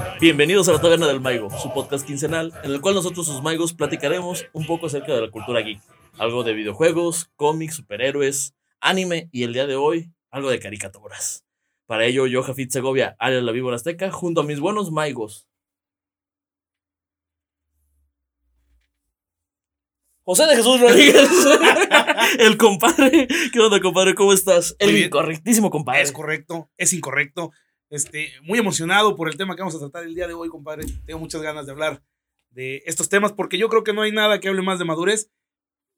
tal? Bienvenidos a la Taberna del Maigo, su podcast quincenal, en el cual nosotros, sus Maigos, platicaremos un poco acerca de la cultura geek. Algo de videojuegos, cómics, superhéroes, anime y el día de hoy, algo de caricaturas. Para ello, yo, Jafit Segovia, alias la Víbora Azteca, junto a mis buenos Maigos. José de Jesús Rodríguez, el compadre. ¿Qué onda, compadre? ¿Cómo estás? El Muy bien. incorrectísimo compadre. Es correcto, es incorrecto. Este, muy emocionado por el tema que vamos a tratar el día de hoy, compadre. Tengo muchas ganas de hablar de estos temas porque yo creo que no hay nada que hable más de madurez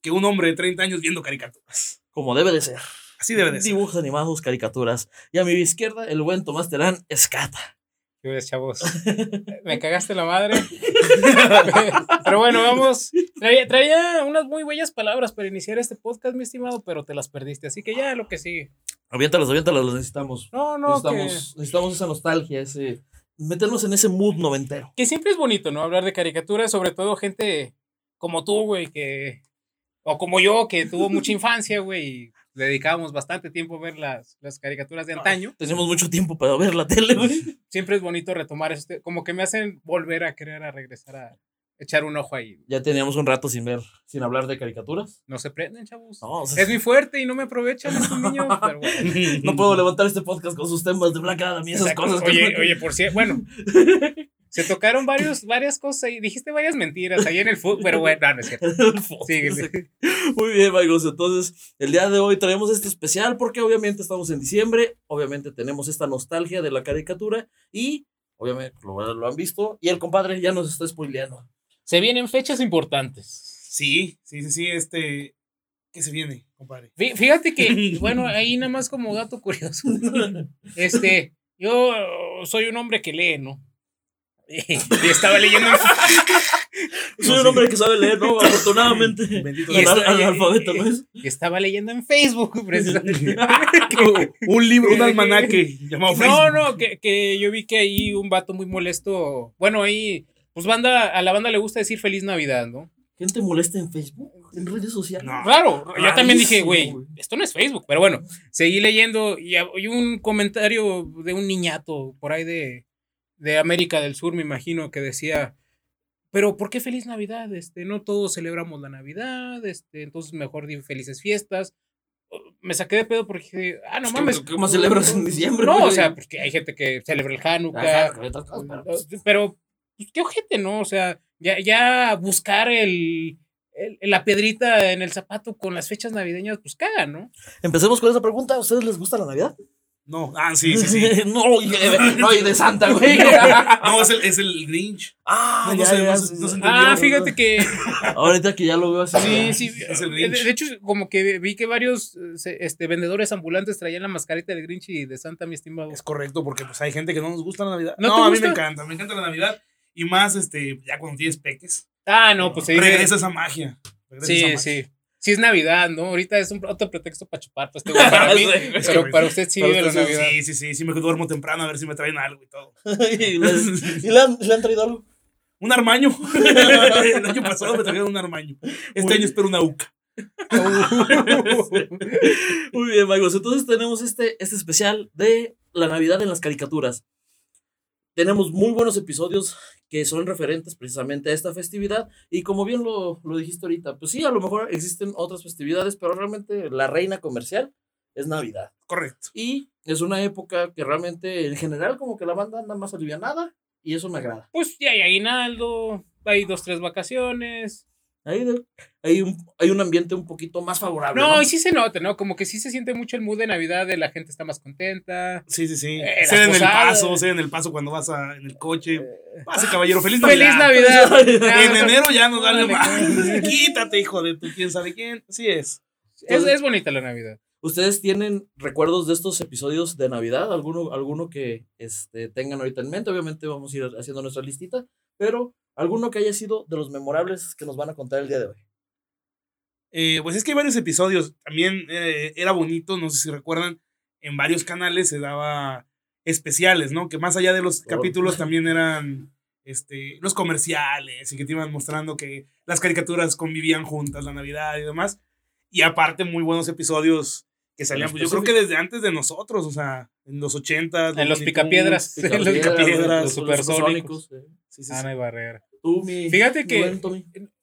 que un hombre de 30 años viendo caricaturas. Como debe de ser. Así debe de ser. Dibujos animados, caricaturas. Y a mi izquierda, el buen Tomás Terán, escata. ¿Qué ves, chavos? Me cagaste la madre. pero bueno, vamos. Traía, traía unas muy bellas palabras para iniciar este podcast, mi estimado, pero te las perdiste. Así que ya lo que sigue. Aviéntalas, aviéntalas, las necesitamos. No, no, que, necesitamos, necesitamos esa nostalgia, ese. Meternos en ese mood noventero. que siempre es bonito, ¿no? Hablar de caricaturas, sobre todo gente como tú, güey, que. O como yo, que tuvo mucha infancia, güey, le dedicábamos bastante tiempo a ver las, las caricaturas de antaño. Tenemos mucho tiempo para ver la tele, güey. Siempre es bonito retomar este. Como que me hacen volver a querer a regresar a echar un ojo ahí. Ya teníamos un rato sin ver, sin hablar de caricaturas. No se prenden, chavos. No, o sea, Es muy fuerte y no me aprovechan estos niños. Pero bueno. no puedo levantar este podcast con sus temas de Black Adam y esas Exacto. cosas. que- Oye, oye, por cierto, bueno, se tocaron varios, varias cosas y dijiste varias mentiras ahí en el fútbol, pero bueno, no, no es cierto. Síguele. Muy bien, amigos. Entonces, el día de hoy traemos este especial porque obviamente estamos en diciembre, obviamente tenemos esta nostalgia de la caricatura y obviamente lo, lo han visto y el compadre ya nos está spoileando. Se vienen fechas importantes. Sí, sí, sí, sí. Este, ¿qué se viene, compadre? Fí- Fíjate que, bueno, ahí nada más como dato curioso. Este, yo soy un hombre que lee, ¿no? Y estaba leyendo. Soy un hombre que sabe leer, ¿no? Afortunadamente. Bendito Y al- analfabeto, ¿no es? y estaba leyendo en Facebook, precisamente. un libro, un almanaque llamado No, Facebook. no, que, que yo vi que ahí un vato muy molesto. Bueno, ahí, pues banda, a la banda le gusta decir feliz Navidad, ¿no? Gente molesta en Facebook, en redes sociales. No. Claro, yo también dije, güey, güey. esto no es Facebook, pero bueno, seguí leyendo y hay un comentario de un niñato por ahí de, de América del Sur, me imagino, que decía, pero ¿por qué feliz Navidad? Este, no todos celebramos la Navidad, este, entonces mejor di felices fiestas. Me saqué de pedo porque dije, ah, no mames. ¿Cómo celebras en diciembre? No, o sea, porque hay gente que celebra el Hanukkah, pero- pero, pues, qué ojete, ¿no? O sea, ya, ya buscar el, el- la piedrita en el zapato con las fechas navideñas, pues caga, ¿no? Empecemos con esa pregunta. ¿A ustedes les gusta la Navidad? No, ah, sí, sí, sí. no, y de, no, y de Santa, güey. No, es el, es el Grinch. ah, No, no ya, sé, ya, no sé, sí, no sé. sí. Ah, fíjate que Ahorita que ya lo veo así. sí, sí. Es el De, Grinch. de hecho, como que vi que varios este, vendedores ambulantes traían la mascarita del Grinch y de Santa, mi estimado. Es correcto, porque pues hay gente que no nos gusta la Navidad. ¿No a mí gusta? me encanta, me encanta la Navidad. Y más, este, ya cuando tienes peques. Ah, no, pues ahí. regresa esa magia. regresa esa Sí, magia. sí. Sí es Navidad, ¿no? Ahorita es un otro pretexto para chupar, pues, este güey, para mí, Sí, es pero para usted sí vive la Navidad. Sí, sí, sí, sí, me duermo temprano a ver si me traen algo y todo. ¿Y, les- y le, han, le han traído algo? Un armaño. El año pasado me trajeron un armaño. Este año espero una UCA. Muy bien, amigos. Entonces tenemos este, este especial de la Navidad en las caricaturas. Tenemos muy buenos episodios que son referentes precisamente a esta festividad. Y como bien lo, lo dijiste ahorita, pues sí, a lo mejor existen otras festividades, pero realmente la reina comercial es Navidad. Correcto. Y es una época que realmente en general como que la banda anda más alivianada y eso me agrada. Pues ya hay aguinaldo, hay dos, tres vacaciones. De- hay, un, hay un ambiente un poquito más favorable. No, ¿no? y sí se nota, ¿no? Como que sí se siente mucho el mood de Navidad, de la gente está más contenta. Sí, sí, sí. Eh, en el paso, sé en el paso cuando vas a, en el coche. Pase, caballero. Feliz ¡Feliz Navidad. Navidad! En enero ya nos Órale, más. Quítate, hijo de tu quién sabe quién. Así es. Es, es bonita la Navidad. ¿Ustedes tienen recuerdos de estos episodios de Navidad? ¿Alguno, alguno que este, tengan ahorita en mente? Obviamente vamos a ir haciendo nuestra listita, pero alguno que haya sido de los memorables que nos van a contar el día de hoy. Eh, pues es que hay varios episodios. También eh, era bonito, no sé si recuerdan, en varios canales se daba especiales, ¿no? Que más allá de los capítulos también eran este, los comerciales y que te iban mostrando que las caricaturas convivían juntas, la Navidad y demás. Y aparte, muy buenos episodios que salían, pues yo creo que desde antes de nosotros, o sea, en los 80. En los picapiedras. En los picapiedras, los supersónicos. Sí, sí, Ana y Barrera. Tú, mi. Fíjate que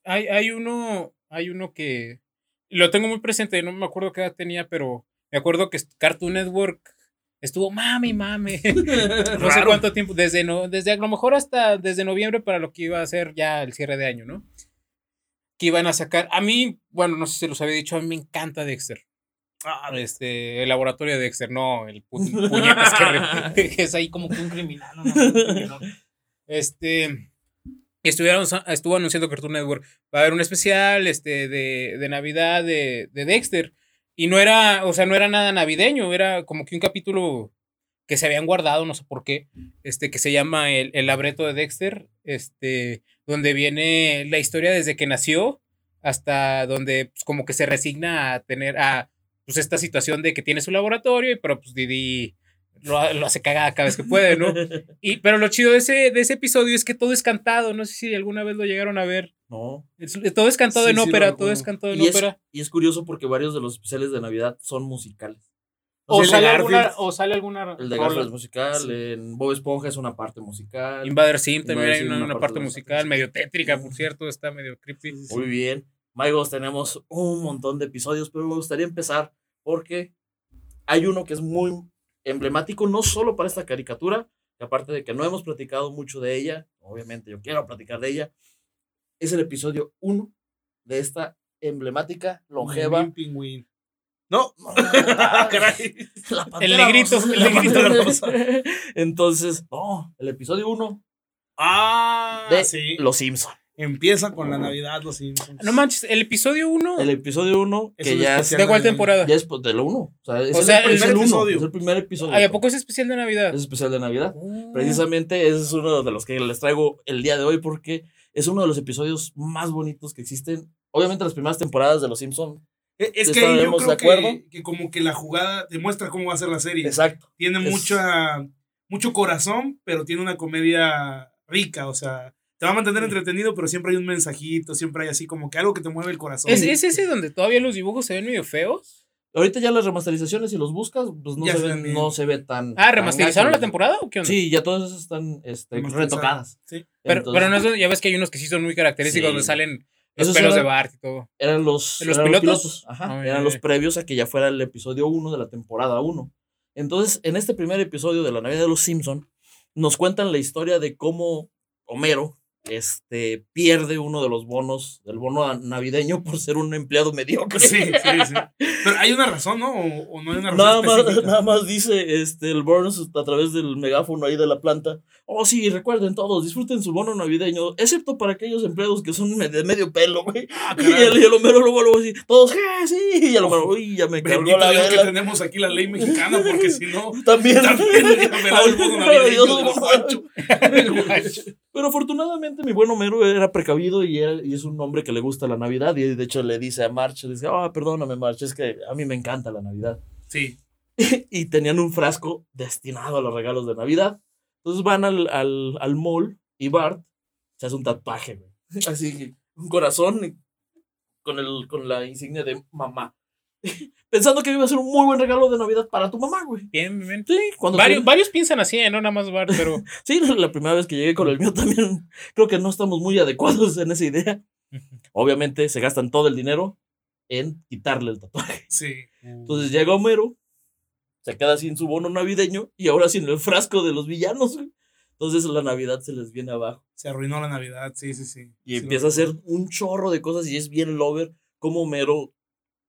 hay, hay uno, hay uno que lo tengo muy presente, no me acuerdo qué edad tenía, pero me acuerdo que Cartoon Network estuvo mami, mami. no sé cuánto tiempo, desde, no, desde a lo mejor hasta desde noviembre para lo que iba a ser ya el cierre de año, ¿no? Que iban a sacar. A mí, bueno, no sé si se los había dicho, a mí me encanta Dexter. Ah, este, el laboratorio de Dexter, no, el puñetas que, es ahí como que un criminal. No, este, estuvieron, estuvo anunciando Cartoon Network, va a haber un especial este, de, de Navidad de, de Dexter. Y no era, o sea, no era nada navideño, era como que un capítulo que se habían guardado, no sé por qué, este, que se llama El, el labreto de Dexter, este, donde viene la historia desde que nació hasta donde pues, como que se resigna a tener a pues esta situación de que tiene su laboratorio, pero pues Didi lo, hace cagada cada vez que puede, ¿no? Y, pero lo chido de ese, de ese episodio es que todo es cantado, no sé si alguna vez lo llegaron a ver. No. todo es cantado en ópera, todo es cantado en ópera. y es curioso porque varios de los especiales de Navidad son musicales. O, sale alguna, o sale alguna. El de Garfield es musical, en Bob Esponja es una parte musical. Invader Sim también hay una, parte, musical, medio tétrica, por cierto, está medio creepy. Muy bien. Maigos, tenemos un montón de episodios, pero me gustaría empezar porque hay uno que es muy emblemático, no solo para esta caricatura, que aparte de que no hemos platicado mucho de ella, obviamente yo quiero platicar de ella, es el episodio 1 de esta emblemática, longeva. No. el negrito, el negrito. Entonces, no, el episodio 1 ah, de sí. Los Simpsons. Empieza con la Navidad, los Simpsons. No manches, el episodio 1. El episodio 1, que ya es. ¿De cuál temporada? Ya es de lo 1. O sea, es, o sea, el, primer episodio. es el primer episodio. ¿A poco es especial de Navidad? Es especial de Navidad. Ah. Precisamente ese es uno de los que les traigo el día de hoy porque es uno de los episodios más bonitos que existen. Obviamente, las primeras temporadas de Los Simpsons. E, es que ahí yo creo de acuerdo. Que, que, como que la jugada demuestra cómo va a ser la serie. Exacto. Tiene mucha, mucho corazón, pero tiene una comedia rica, o sea te va a mantener entretenido, pero siempre hay un mensajito, siempre hay así como que algo que te mueve el corazón. ¿Es, ese donde todavía los dibujos se ven medio feos? Ahorita ya las remasterizaciones, si los buscas, pues no, se, ven, no se ve tan. Ah, ¿remasterizaron la temporada o qué onda? Sí, ya todas esas están este, retocadas. Sí. Pero, pero no, ya ves que hay unos que sí son muy característicos donde salen los pelos de Bart y todo. Eran los, ¿Los, pilotos? Ajá. eran los previos a que ya fuera el episodio 1 de la temporada 1. Entonces, en este primer episodio de la Navidad de los Simpson, nos cuentan la historia de cómo Homero, este, pierde uno de los bonos, del bono navideño por ser un empleado mediocre. Sí, sí, sí. Pero hay una razón, ¿no? O, no hay una razón. Nada más, nada más dice este, el Burns a través del megáfono ahí de la planta. Oh, sí, recuerden todos, disfruten su bono navideño, excepto para aquellos empleados que son de medio pelo, güey. Ah, y, el, y el Homero luego, luego así, todos, ¿qué? Sí, y el Homero, uy, ya me cargó la vela. que tenemos aquí la ley mexicana, porque si no, también, también el bono navideño Pero afortunadamente mi buen Homero era precavido y, y, es un hombre que le gusta la Navidad. Y de hecho le dice a March, le dice, ah, perdóname March, es que a mí me encanta la Navidad. Sí. y tenían un frasco destinado a los regalos de Navidad. Entonces van al, al, al mall y Bart se hace un tatuaje, güey. Así, un corazón con, el, con la insignia de mamá. Pensando que iba a ser un muy buen regalo de Navidad para tu mamá, güey. Bien, bien. Sí, cuando varios, varios piensan así, ¿eh? no nada más Bart, pero. sí, la primera vez que llegué con el mío también creo que no estamos muy adecuados en esa idea. Obviamente se gastan todo el dinero en quitarle el tatuaje. Sí. Entonces llega Homero, se queda sin su bono navideño y ahora sin el frasco de los villanos, güey. Entonces la Navidad se les viene abajo. Se arruinó la Navidad, sí, sí, sí. Y empieza a hacer un chorro de cosas y es bien lover como Homero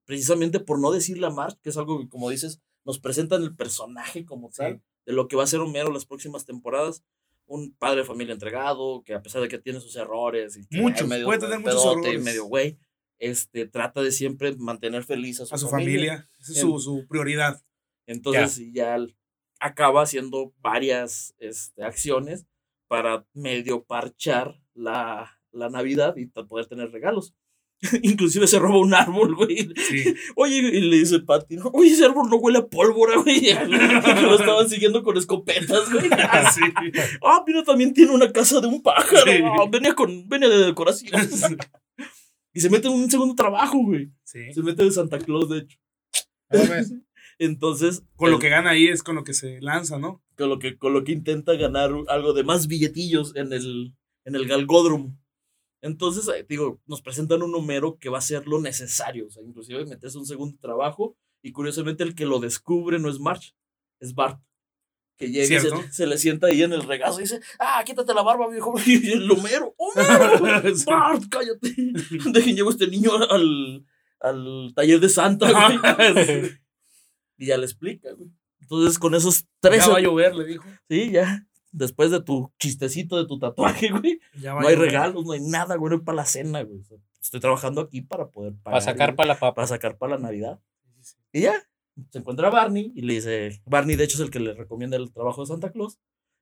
precisamente por no decirle a Marge, que es algo que, como dices, nos presentan el personaje como tal, de lo que va a ser Homero las próximas temporadas. Un padre de familia entregado, que a pesar de que tiene sus errores, y muchos, medio puede tener muchos errores. medio güey, este, trata de siempre mantener feliz a su, a su familia. Esa es su, su, prioridad. Entonces ya, acaba haciendo varias este, acciones para medio parchar la, la Navidad y poder tener regalos. Inclusive se roba un árbol, güey. Oye, y le dice Patty, oye, ese árbol no huele a pólvora, güey. lo estaban siguiendo con escopetas, güey. Ah, ah, mira, también tiene una casa de un pájaro. Ah, venía, con, venía de decoración. y se mete en un segundo trabajo, güey. Se mete de Santa Claus, de hecho. Entonces, Con lo que gana ahí es con lo que se lanza, ¿no? con lo que, con lo que intenta ganar algo de más billetillos en el, en el galgódromo. Entonces, eh, digo, nos presentan un Homero que va a hacer lo necesario, o sea, inclusive meterse un segundo trabajo, y curiosamente el que lo descubre no es March, es Bart. Que llega y se, se le sienta ahí en el regazo y dice, ah, quítate la barba, viejo. Y el Homero, Homero. Bart, cállate. Dejen llevo a este niño al, al taller de Santa, güey. Y ya le explica, güey. Entonces, con esos tres Ya va a llover, le dijo. Sí, ya. Después de tu chistecito de tu tatuaje, güey. No hay regalos, no hay nada, güey. No hay para la cena, güey. Estoy trabajando aquí para poder pagar. Para sacar para la papa. para sacar para la Navidad. Y ya. Se encuentra Barney y le dice. Barney, de hecho, es el que le recomienda el trabajo de Santa Claus.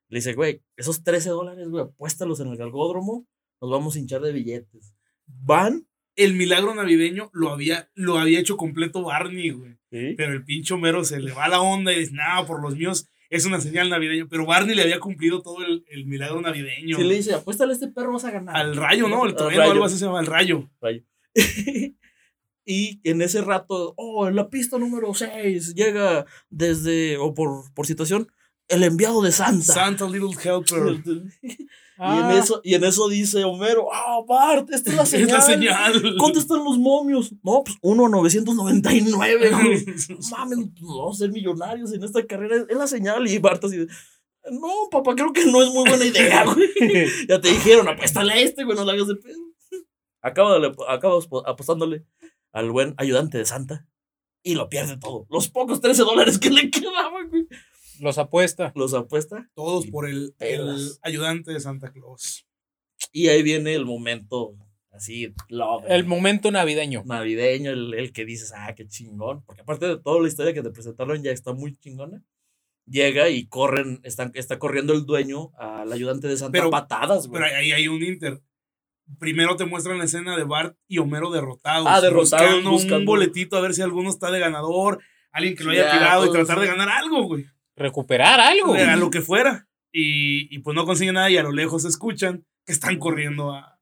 Le dice, güey, esos 13 dólares, güey, apuéstalos en el galgódromo. Nos vamos a hinchar de billetes. Van. El milagro navideño lo había, lo había hecho completo Barney, güey. Sí. Pero el pincho mero se le va la onda y dice, no, por los míos es una señal navideña. Pero Barney le había cumplido todo el, el milagro navideño. Sí, le dice, apuéstale a este perro, vas a ganar. Al rayo, ¿no? El Al rayo. algo así se llama, el rayo. y en ese rato, oh, en la pista número 6 llega desde, o por, por situación, el enviado de Santa. Santa Little Helper. y, en eso, y en eso dice Homero, ah, Bart, esta es la señal. Es la señal. ¿Cuánto están los momios? No, pues uno a 999, güey. Mames, vamos a ser millonarios en esta carrera. Es la señal. Y Bart así no, papá, creo que no es muy buena idea, güey. ya te dijeron, apuéstale a este, güey, no le hagas de pedo. Acabo apo- apostándole al buen ayudante de Santa y lo pierde todo. Los pocos 13 dólares que le quedaban, güey. Los apuesta. Los apuesta Todos por el, el ayudante de Santa Claus. y ahí viene el momento así, love, El momento navideño. navideño, el, el que dices, ah, qué chingón. Porque aparte de toda la historia que te presentaron ya está muy chingona. Llega y corren, están, está corriendo el dueño al ayudante de Santa Pero- patadas, güey. Pero ahí hay un inter. Primero te muestran la escena de Bart y Homero derrotados. Ah, derrotados, Buscando, buscando. un boletito a ver si alguno está de ganador. Alguien que lo haya Ya, tirado y tratar de ganar algo, güey. Recuperar algo. A lo que fuera. Y, y pues no consiguen nada y a lo lejos escuchan que están corriendo a.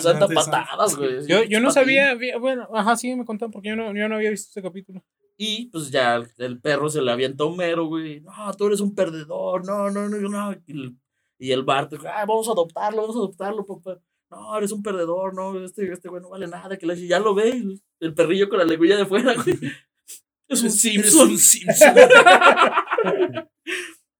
Santa. patadas, güey. Yo, yo no sabía, bueno, ajá, sí me contaron porque yo no, yo no había visto ese capítulo. Y pues ya el, perro se le avienta a Homero, güey. No, tú eres un perdedor. No, no, no, no. Y el, y el Bart, ah, vamos a adoptarlo, vamos a adoptarlo, papá. No, eres un perdedor, no, este, este güey no vale nada. Que la, ya lo ve, el, el perrillo con la lengüilla de fuera, güey. Es un Simpson. un Simpson.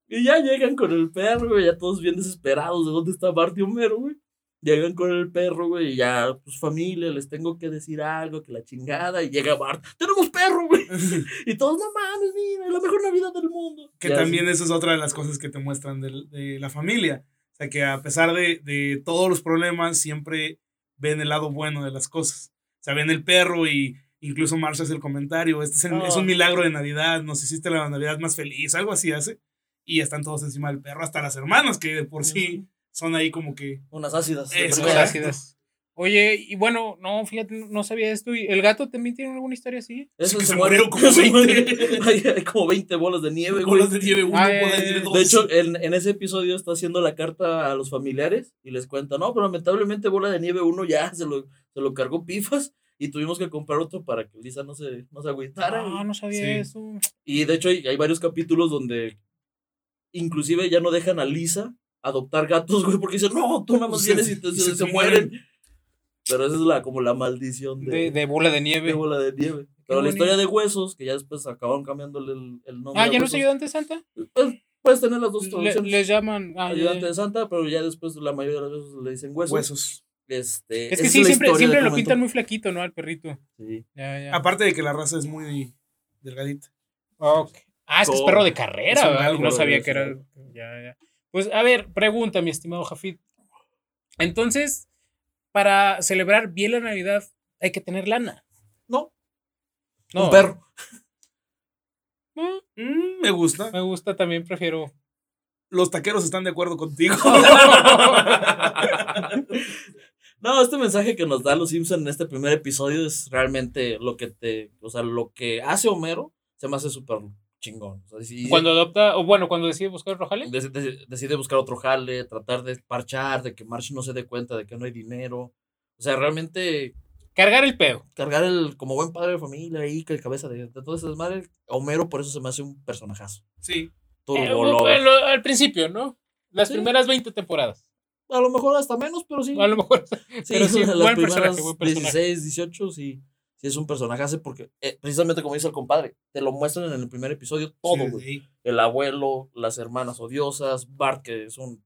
Y ya llegan con el perro, güey, ya todos bien desesperados de dónde está Bart y Homero, güey. Llegan con el perro, güey, y ya, pues familia, les tengo que decir algo, que la chingada, y llega Bart, tenemos perro, güey. Y todos, no mames, mira, la mejor Navidad del mundo. que Ya, también esa es otra de las cosas que te muestran del- de, la familia. O sea, que a pesar de, de todos los problemas, siempre ven el lado bueno de las cosas. O sea, ven el perro y incluso Marcia hace el comentario, este es, el- es Ah. un milagro de Navidad, nos hiciste la Navidad más feliz, algo así hace. Y están todos encima del perro, hasta las hermanas, que de por sí son ahí como que... Unas ácidas. de primera. exacto. ácidas. Oye, y bueno, no, fíjate, no sabía esto. ¿Y el gato también tiene alguna historia así? Eso que se murieron como se muere. 20. Hay, hay como 20 bolas de nieve, güey. Bolas de nieve, uno Ah, por ahí eh. De hecho, en, en ese episodio está haciendo la carta a los familiares y les cuenta, no, pero lamentablemente Bola de Nieve 1 ya se lo, se lo cargó Pifas y tuvimos que comprar otro para que Lisa no se, no se agüitara. Ah, no sabía Sí. eso. Y de hecho hay, hay varios capítulos donde inclusive ya no dejan a Lisa adoptar gatos, güey, porque dicen, no, tú nada más vienes y te- y se, se se te mueren. Pero esa es la, como la maldición de, De, de bola de de nieve. Bola de Nieve. Pero la historia de Huesos, que ya después acabaron cambiándole el, el nombre. Ah, a ¿ya no es ayudante Santa? pues, puedes tener las dos Le- traducciones. les llaman. ah, ayudante de Santa, pero ya después la mayoría de las veces le dicen huesos. Huesos. Este, Es que sí, siempre, siempre lo pintan muy flaquito, ¿no? Al perrito. Sí. Ya, ya. Aparte de que la raza es muy delgadita. Ah, es que es perro de carrera, No sabía que era. Ya, ya. Pues, a ver, pregunta, mi estimado Jafid. Entonces, para celebrar bien la Navidad, hay que tener lana. No, No. un perro. Mm, Mm, me gusta. me gusta también, prefiero. Los taqueros están de acuerdo contigo. No, este mensaje que nos da los Simpson en este primer episodio es realmente lo que te, o sea, lo que hace Homero se me hace súper chingón. O sea, si- Cuando adopta, o bueno, cuando decide buscar dec- dec- decide buscar otro jale, tratar de parchar, de que Marsh no se dé cuenta de que no hay dinero. O sea, realmente Cargar el pedo. cargar el, como buen padre de familia ahí, que el cabeza de, de todo ese desmadre, Homero por eso se me hace un personajazo. Sí. Turbo Eh, al principio, ¿no? Las Sí. primeras 20 temporadas. A lo mejor hasta menos, pero sí. A lo mejor. Sí, pero sí, las buen primeras personaje, buen personaje. 16, 18, sí, sí es un personaje porque, eh, precisamente como dice el compadre, te lo muestran en el primer episodio todo, Sí, güey. sí. El abuelo, las hermanas odiosas, Bart, que es un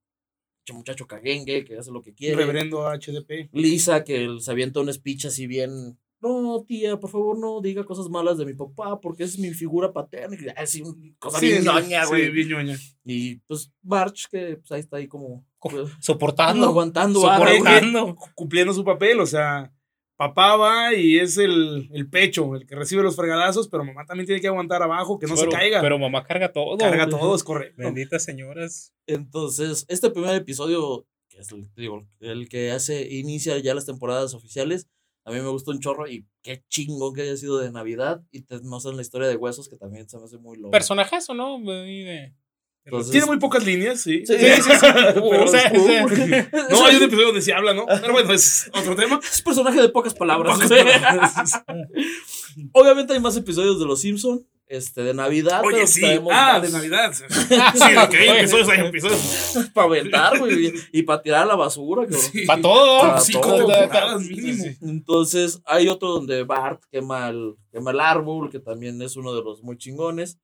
muchacho caguengue, que hace lo que quiere. Reverendo HDP. Lisa, que se avienta un speech así bien. No, tía, por favor, no diga cosas malas de mi papá, porque es mi figura paterna. Y así, una cosa Sí, bien sí, ñoña, sí, güey. bien ñoña. Y pues March, que pues, ahí está ahí como. Pues, Soportando. aguantando. Soportando. Cumpliendo su papel, o sea, papá va y es el, el pecho, el que recibe los fregadazos, pero mamá también tiene que aguantar abajo, que no pero, se caiga. Pero mamá carga todo. Carga todo, es correcto. Benditas señoras. Entonces, este primer episodio, que es el, digo, el que hace, inicia ya las temporadas oficiales, a mí me gustó un chorro y qué chingón que haya sido de Navidad y te muestran la historia de huesos que también se me hace muy loco. Personajazo, ¿no? Ahí de- Entonces- Tiene muy pocas líneas, sí. Sí, Sí, sí, sí. Pero O sea, es cool, o sea, porque- No, hay un episodio donde se habla, ¿no? Pero bueno, es otro tema. Es personaje de pocas palabras. Pocas palabras. Obviamente hay más episodios de Los Simpson, este, de Navidad. Oye, sí. Ah, más de Navidad. Sí, lo que hay episodios, hay episodios. Para aventar, güey, y para tirar a la basura. Sí. Pa' todo. Para Cinco todo. mínimo. Entonces, hay otro donde Bart quema el, quema el árbol, que también es uno de los muy chingones.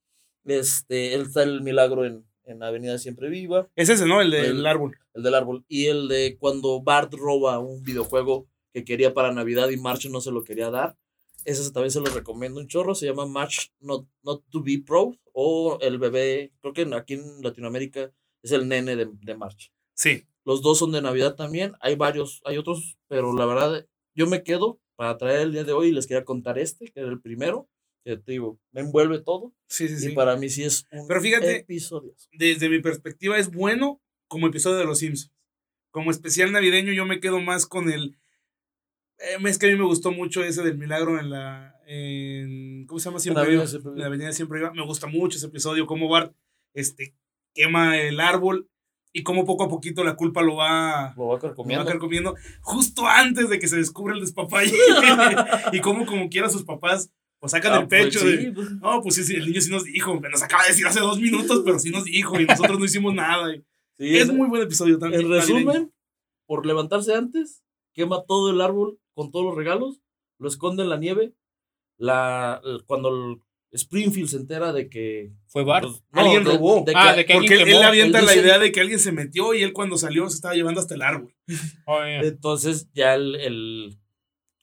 Este, él está el milagro en, en Avenida Siempre Viva, Es ese, ¿no? El del El- árbol. el del árbol. Y el de cuando Bart roba un videojuego que quería para Navidad y March no se lo quería dar. Ese también se lo recomiendo un chorro. Se llama March Not, Not to Be Proud. O el bebé, creo que aquí en Latinoamérica es el nene de, de March. Sí. Los dos son de Navidad también. Hay varios, hay otros, pero la verdad, yo me quedo para traer el día de hoy y les quería contar este, que era el primero. Que te digo, me envuelve todo. Sí, sí, sí. Y para mí sí es un Pero fíjate- episodio. Desde mi perspectiva es bueno como episodio de Los Simpsons. Como especial navideño yo me quedo más con el... eh, es que a mí me gustó mucho ese del milagro en la... En, ¿Cómo se llama? Siempre Avenida Viva. Siempre la avenida Siempre Viva. Me gusta mucho ese episodio, cómo Bart este, quema el árbol y cómo poco a poquito la culpa lo va, Lo voy a lo va carcomiendo justo antes de que se descubra el despapalle. y cómo como quiera sus papás pues sacan Ah, el pecho pues, de... sí, pues, No, pues sí, el niño sí nos dijo, nos acaba de decir hace dos minutos, pero sí nos dijo y nosotros no hicimos nada. y- sí, es en- muy buen episodio también. En navideño. resumen, por levantarse antes, quema todo el árbol con todos los regalos, lo esconde en la nieve. La, cuando el Springfield se entera de que Fue Bart. pues, no, Alguien de- robó. de Ah, de que Porque alguien él, avienta él la idea de que alguien se metió y él cuando salió se estaba llevando hasta el árbol. Oye, entonces ya el, el-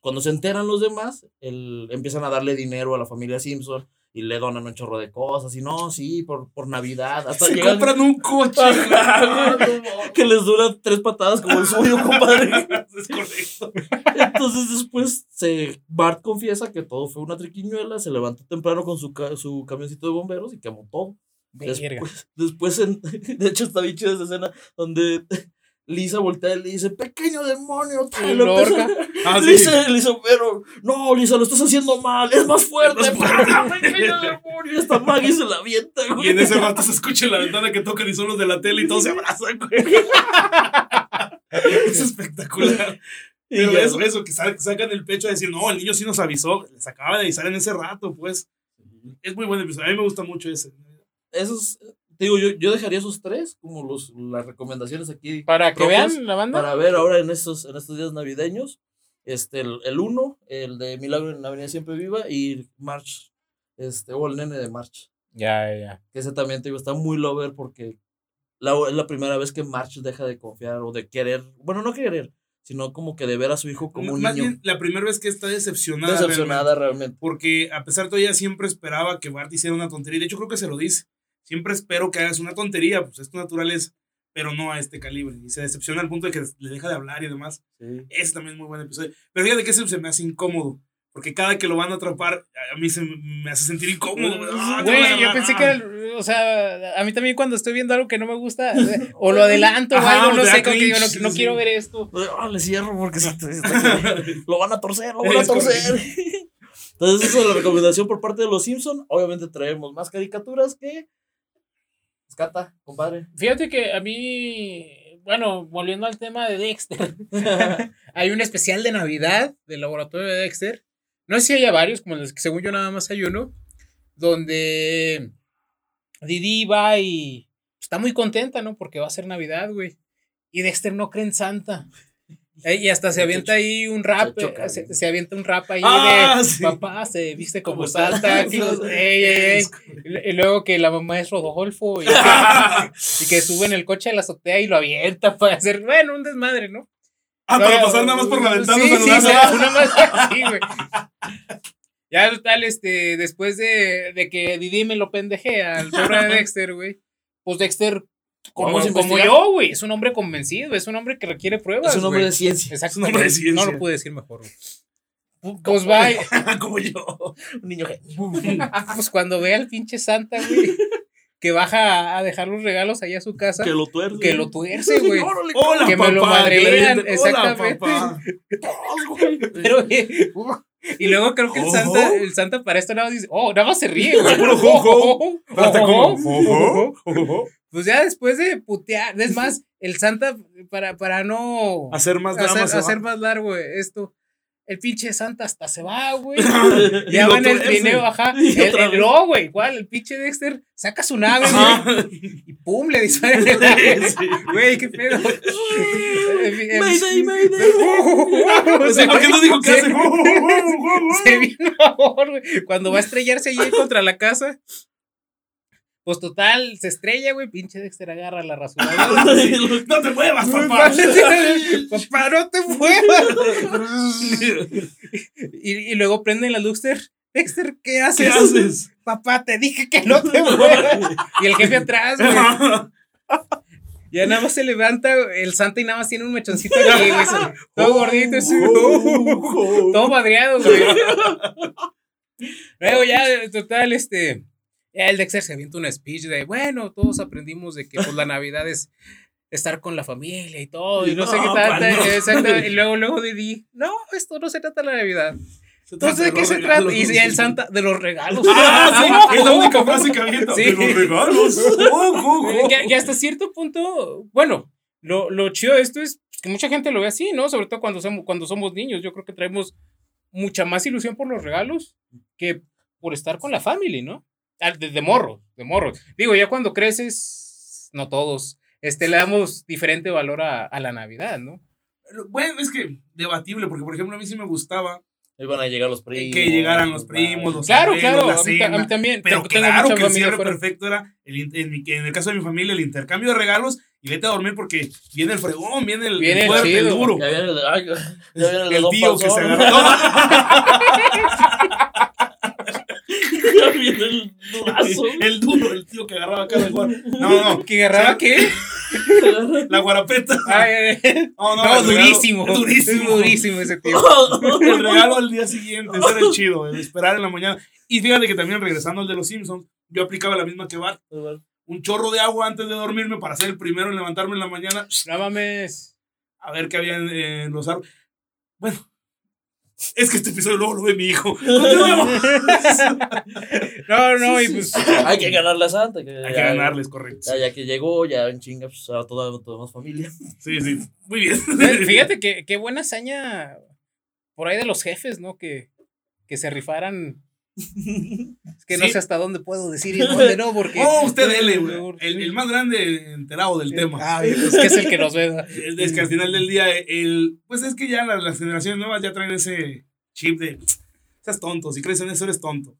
cuando se enteran los demás, el, empiezan a darle dinero a la familia Simpson y le donan un chorro de cosas y no, sí, por, por Navidad. Hasta Se llegan- compran un coche. que les dura tres patadas como el suyo, compadre. es correcto. Entonces después se, Bart confiesa que todo fue una triquiñuela, se levantó temprano con su, ca- su camioncito de bomberos y quemó todo. Después, después en- de hecho está bien chida esa escena donde Lisa voltea y le dice, pequeño demonio, te lo empieza-. Ah, sí. Lisa, Lisa, pero no, Lisa, lo estás haciendo mal, es más fuerte. Es más fuerte. pequeño demonio, y esta Maggie se la avienta, güey. Y en ese rato se escucha en la ventana que tocan y son los de la tele y todos se abrazan, güey. es espectacular. Y Pero ya, eso, eso, que sa- sacan el pecho a decir, no, el niño sí nos avisó. Les acaba de avisar en ese rato, pues. Es muy buen episodio. A mí me gusta mucho ese. Esos, te digo, yo, yo dejaría esos tres como los, las recomendaciones aquí. Para que propias vean la banda. para ver ahora en estos, en estos días navideños. Este, el, el uno, el de Milagro en la Avenida Siempre Viva, y March, este, o el nene de March. Ya, ya. Que ese también te digo, está muy lover porque la, es la primera vez que March deja de confiar o de querer, bueno, no querer, sino como que de ver a su hijo como un Más niño bien, la primera vez que está decepcionada. decepcionada realmente. realmente. Porque a pesar de todo, ella siempre esperaba que Bart hiciera una tontería. De hecho, creo que se lo dice. Siempre espero que hagas una tontería, pues es tu naturaleza, pero no a este calibre. Y se decepciona al punto de que le deja de hablar y demás. Sí. Ese también es muy buen episodio. Pero fíjate que ese se me hace incómodo. Porque cada que lo van a atrapar, a mí se me hace sentir incómodo. güey. Ah, Güey, yo pensé que era, o sea, a mí también cuando estoy viendo algo que no me gusta, o lo adelanto o Ajá, algo, o no te sé, como que digo, no, no sí, quiero ver esto. Ah, le cierro porque se- se- está- lo van a torcer, lo van a torcer. Entonces, esa es la recomendación por parte de los Simpson. Obviamente traemos más caricaturas que. Escata, compadre. Fíjate que a mí bueno, volviendo al tema de Dexter, hay un especial de Navidad del laboratorio de Dexter. No sé si haya varios, como los que según yo nada más hay uno, donde Didi va y está muy contenta, ¿no? Porque va a ser Navidad, güey. Y Dexter no cree en Santa. Eh, Y hasta se avienta ahí un rap, Se choca, se, güey. se avienta un rap ahí Ah, de sí. papá se viste como ey. Y luego que la mamá es Rodolfo y, y que sube en el coche a la azotea y lo avienta para hacer, bueno, un desmadre, ¿no? Ah, para pasar nada más por la ventana Sí, sí, saludando. o sea, una más así, güey. Ya total, este, después de, de que Didi me lo pendeje al pobre de Dexter, güey. Pues Dexter, como, como yo, güey, es un hombre convencido, es un hombre que requiere pruebas. Es un hombre de ciencia. Exacto. un hombre de ciencia. No lo pude decir mejor, güey. Pues va, Como yo. Un niño genio. pues cuando ve al pinche Santa, güey, que baja a dejar los regalos allá a su casa, Que lo tuerce. que lo tuerce, güey. Hola, Que papá. me lo que madrean, griten, Hola, exactamente. papá. Pero, güey, y luego creo que el. Santa, el Santa para esto nada más dice, oh, nada más se ríe, güey. Puro jojo. Pero está como. Pues ya después de putear, es más, el Santa, para, para no Hacer más drama. hacer, hacer más largo esto, el pinche Santa hasta se va, güey. Ya va en el trineo, ajá. El, el- no, güey, igual, el pinche Dexter saca su nave, güey, y pum, le dispara. Güey, qué pedo. Mayday, mayday. O sea, ¿por qué no dijo que hace? Se vino a güey. Cuando va a estrellarse allí contra la casa. Pues total, se estrella, güey. Pinche Dexter agarra la rasuradora. No te muevas, papá. Papá, no te muevas. y, y luego prenden la Luxter. Dexter, ¿qué ¿Qué haces? haces? Papá, te dije que no te muevas. Y el jefe atrás, güey. Ya nada más se levanta el Santa y nada más tiene un mechoncito aquí, güey. Todo gordito, así. Todo madreado, güey. Luego ya, total, este. El Dexter se avienta un speech de, bueno, todos aprendimos de que pues la Navidad es estar con la familia y todo, y no, sé qué No, tanta. ¿cuál no? exacto, y luego, luego Didi, no, esto no se trata de la Navidad. Entonces, ¿de qué se trata? Y el Santa, de los regalos. Ah, sí, es la única frase que avienta. Sí. De los regalos. Oh, oh, oh. que, que hasta cierto punto, bueno, lo, lo chido de esto es que mucha gente lo ve así, ¿no? Sobre todo cuando somos, cuando somos niños. Yo creo que traemos mucha más ilusión por los regalos que por estar con la familia, ¿no? Al- De, de morro, de morro. Digo, ya cuando creces, no todos, este, le damos diferente valor a, a la Navidad, ¿no? Bueno, es que debatible, porque por ejemplo a mí sí me gustaba Iban a llegar los primos. que llegaran los primos, los Claro, claro, la a mí, a también. Pero tengo- claro que el cierre fuera. perfecto era, el, en, mi- en el caso de mi familia, el intercambio de regalos y vete a dormir porque viene el fregón, viene el, Viene el el fuerte, el chido. duro. Ya viene el, ay, ya viene el, tío que se agarró. viene el durazo. el duro, el tío que agarraba cada igual. No, no, no. ¿Que agarraba qué? La guarapeta. Ay, ay, ay. No, No, el regalo- durísimo. Durísimo. Es durísimo ese tío. El regalo al día siguiente, ese era el chido, el esperar en la mañana. Y fíjate que también regresando al de los Simpsons, yo aplicaba la misma que Bart. Un chorro de agua antes de dormirme para ser el primero en levantarme en la mañana No mames. a ver qué había en, en los árboles. Bueno, es que este episodio luego lo ve mi hijo. No, no, y pues. Hay que ganarle a Santa. Que Hay que ganarles, correcto. Ya, ya que llegó, ya en chinga, pues a toda, toda más familia. Sí, sí, muy bien. Fíjate que qué buena hazaña por ahí de los jefes, ¿no? Que, que se rifaran. Es que no Sí. sé hasta dónde puedo decir y dónde no, porque. Oh, usted dele, güey. El, el más grande enterado del tema. Ah, bien, es que es el que nos ve. Es, es que al final del día, el, pues es que ya las, las generaciones nuevas ya traen ese chip de, seas tonto, si crees en eso eres tonto.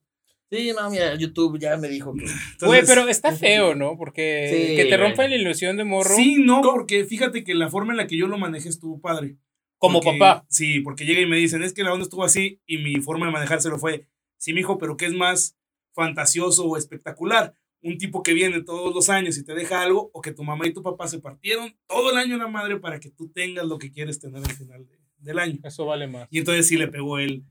Sí, no, mira, YouTube ya me dijo que. Güey, pero está feo, ¿no? Porque Sí, que te güey. rompan la ilusión de morro. Sí, no, porque fíjate que la forma en la que yo lo manejé estuvo padre. como Porque- papá. Sí, porque llega y me dicen, es que la onda estuvo así y mi forma de manejárselo fue, sí, mijo, pero ¿qué es más fantasioso o espectacular? Un tipo que viene todos los años y te deja algo o que tu mamá y tu papá se partieron todo el año la madre para que tú tengas lo que quieres tener al final de- del año. Eso vale más. Y entonces sí le pegó él.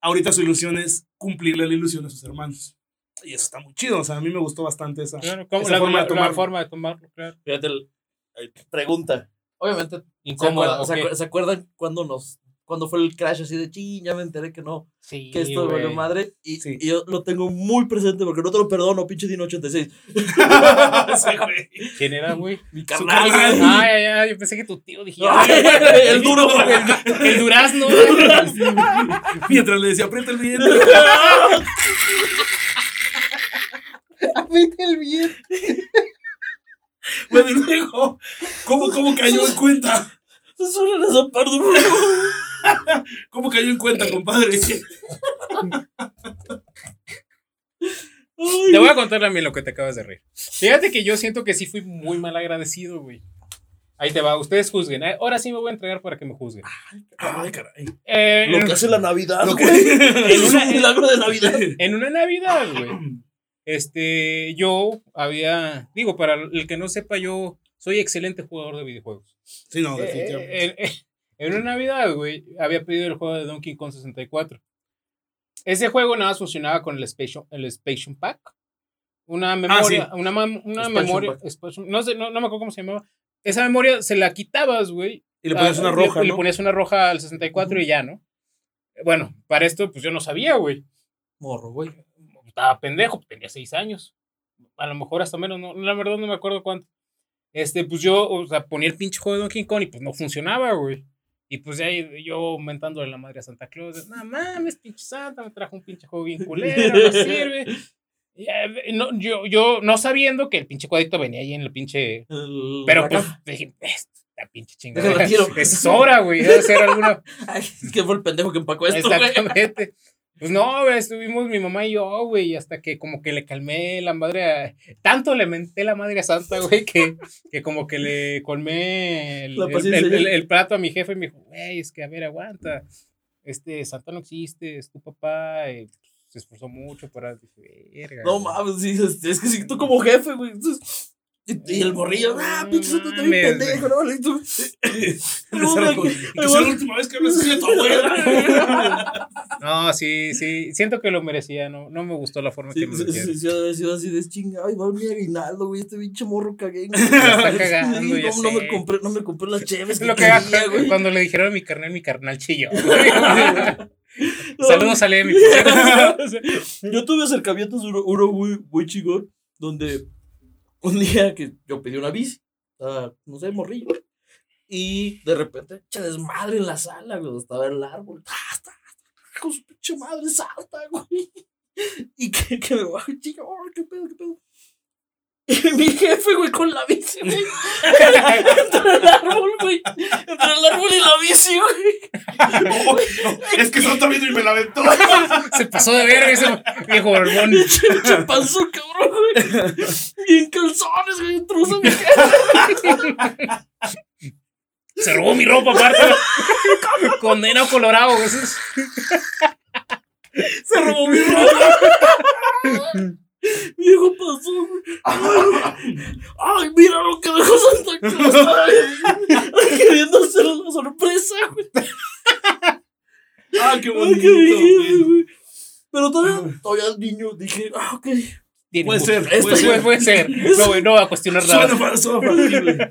Ahorita su ilusión es cumplirle la ilusión a sus hermanos. Y eso está muy chido. O sea, a mí me gustó bastante esa, Claro, como esa la, forma la- de la forma de tomarlo, claro. Fíjate, el- el- pregunta. Obviamente, ¿se Incómoda, acuerdan, se acuerdan cuando nos cuando fue el crash así de ching, ya me enteré que no, Sí, que esto valió güey. madre. Y, Sí. y yo lo tengo muy presente porque no te lo perdono, pinche Dino 86. Sí, güey. ¿Quién era, güey? Mi carnal. güey. Ah, ya, ya, yo pensé que tu tío dije. Ay, "Ay, el duro. El, el durazno. Mientras le decía, aprieta el viento. Vete el bien. Bueno, y luego, ¿cómo, cómo cayó en cuenta? Solo esa parte, por favor. ¿Cómo cayó en cuenta, compadre? Ay, Te voy a contar también lo que te acabas de reír. Fíjate que yo siento que sí fui muy mal agradecido, güey. Ahí te va, ustedes juzguen. ¿eh? Ahora sí me voy a entregar para que me juzguen. Ay, caray. Eh, Lo que hace la Navidad, Lo que-. En Es una- un milagro de Navidad. en una Navidad, güey. Este, yo había, digo, para el que no sepa, yo soy excelente jugador de videojuegos. Sí, no, Eh, definitivamente. eh, eh, en una Navidad, güey, había pedido el juego de Donkey Kong 64. Ese juego nada más funcionaba con el Expansion, el Pack. Una memoria, una, mam- una Expansion memoria, no sé, no, no me acuerdo cómo se llamaba. Esa memoria se la quitabas, güey. Y le ponías Ah, una roja, Le, le ponías una roja al 64 y ya, ¿no? Bueno, para esto, pues yo no sabía, güey. Morro, güey. Estaba pendejo, tenía seis años. A lo mejor hasta menos, no, la verdad no me acuerdo cuánto. Este, pues yo, o sea, ponía el pinche juego de Donkey Kong y pues no funcionaba, güey. Y pues ya yo aumentando la madre a Santa Claus, no mames, pinche Santa, me trajo un pinche juego bien culero, no sirve. Y, eh, no, yo, yo no sabiendo que el pinche cuadrito venía ahí en el pinche. El- Pero pues caja. dije, esta pinche chingada. Es hora, güey. Debe ser alguna Ay, es que fue el pendejo que empacó esto. Exactamente. Pues no, güey, estuvimos mi mamá y yo, güey, hasta que como que le calmé la madre a... Tanto le menté la madre a Santa, güey, que, que como que le colmé el, plato a mi jefe y me dijo, güey, es que a ver, aguanta. Este, Santa no existe, es tu papá, pues, se esforzó mucho para... Dije, verga. No güey". mames, es, es que si tú como jefe, güey. entonces- Y, el morrillo, ah, pinche Mames, pendejo, ¿no? Y tú- No, Esa- güey, que sea la última vez que hablas así de tu abuela. No, sí, sí, siento que lo merecía, no, no me gustó la forma Sí, que me lo sí, hicieron. sí, sí, ha sido así de chinga. Ay, va mi aguinaldo, güey. Este pinche morro cagué. Está cagando, Sí, ya no, no me compré, no me compré las cheves. Es que lo que quería, haga güey. cuando le dijeron a mi carnal, mi carnal chilló. Saludos a Lemi. Yo tuve acercamientos uno, uno muy, muy chingón, donde un día que yo pedí una bici, no sé, morrillo, y de repente, echa desmadre en la sala, güey, estaba el árbol, ¡Ah, con su pinche madre salta, güey, y que, que me bajo chinga, oh, qué pedo, qué pedo. Y mi jefe, güey, con la bici, güey. Entre el árbol, güey. Entre el árbol y la bici, güey. es que Santa vino y me la aventó. Se pasó de verga ese viejo borbón. ¿Qué pasó, cabrón, güey? Y en calzones, güey, intruso mi jefe. Se robó mi ropa aparte. Condena colorado. güey. Se robó mi ropa. Viejo pasó, güey. Ay, mira lo que dejó Santa Claus. Ay, queriendo hacer la sorpresa, güey. Ah, qué Ay, bonito. qué belleza, güey. Pero todavía, todavía niño dije, ah, ok. Tiene Puede ser, Esto puede puede, ser. puede ser. No, güey, no va a cuestionar Suena, nada. fa- suena factible.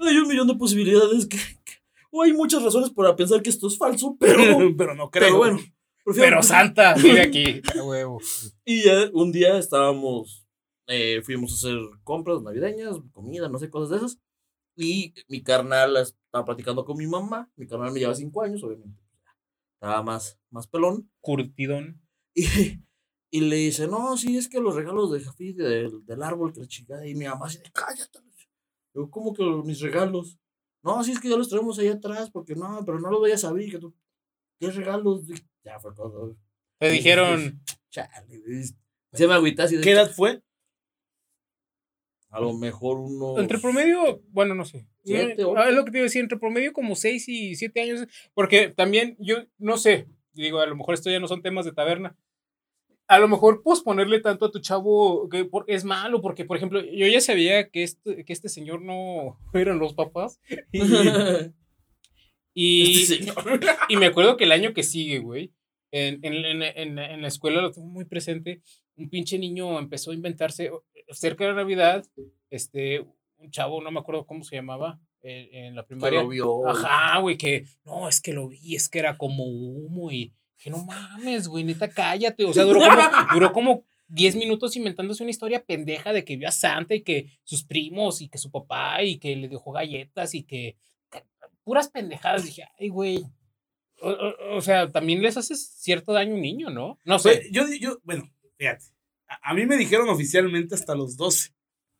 Hay un millón de posibilidades que, que- o hay muchas razones para pensar que esto es falso, pero, Pero no creo. pero bueno. Prefiero- Pero Santa, vive aquí. Huevo. Y ya un día estábamos, eh, fuimos a hacer compras navideñas, comida, no sé, cosas de esas. Y mi carnal estaba platicando con mi mamá. Mi carnal me lleva cinco años, obviamente. Estaba más, más pelón. Curtidón. Y, y le dice, no, sí, es que los regalos de Jafí del, del árbol, que la chingada. Y mi mamá de, cállate. Yo, ¿cómo que mis regalos? No, sí, es que ya los traemos ahí atrás, porque no, pero no los vayas a abrir. Que tú, ¿Qué regalos? Ya fue todo. Te dijeron. Chale, güey. Se me agüita así de. ¿Qué edad fue? A lo mejor uno. Entre promedio, bueno, no sé. Siete, Eh, ah, es lo que te iba a decir, entre promedio como 6 y 7 años. Porque también yo no sé, digo, a lo mejor esto ya no son temas de taberna. A lo mejor posponerle tanto a tu chavo que por- es malo, porque por ejemplo, yo ya sabía que este, que este señor no eran los papás. Y, Este señor. y me acuerdo que el año que sigue, güey, en, en, en, en- en la escuela lo tengo muy presente, un pinche niño empezó a inventarse, cerca de Navidad, este, un chavo, no me acuerdo cómo se llamaba, en, en la Que primaria. lo vio. Ajá, güey, que no, es que lo vi, es que era como humo y que no mames, güey, neta, cállate. O sea, duró como, duró como 10 minutos inventándose una historia pendeja de que vio a Santa y que sus primos y que su papá y que le dejó galletas y que puras pendejadas. Dije, ay, güey. O, o- o sea, también les haces cierto daño a un niño, ¿no? No Pues, sé. yo, yo, bueno, fíjate. A, a mí me dijeron oficialmente hasta los 12.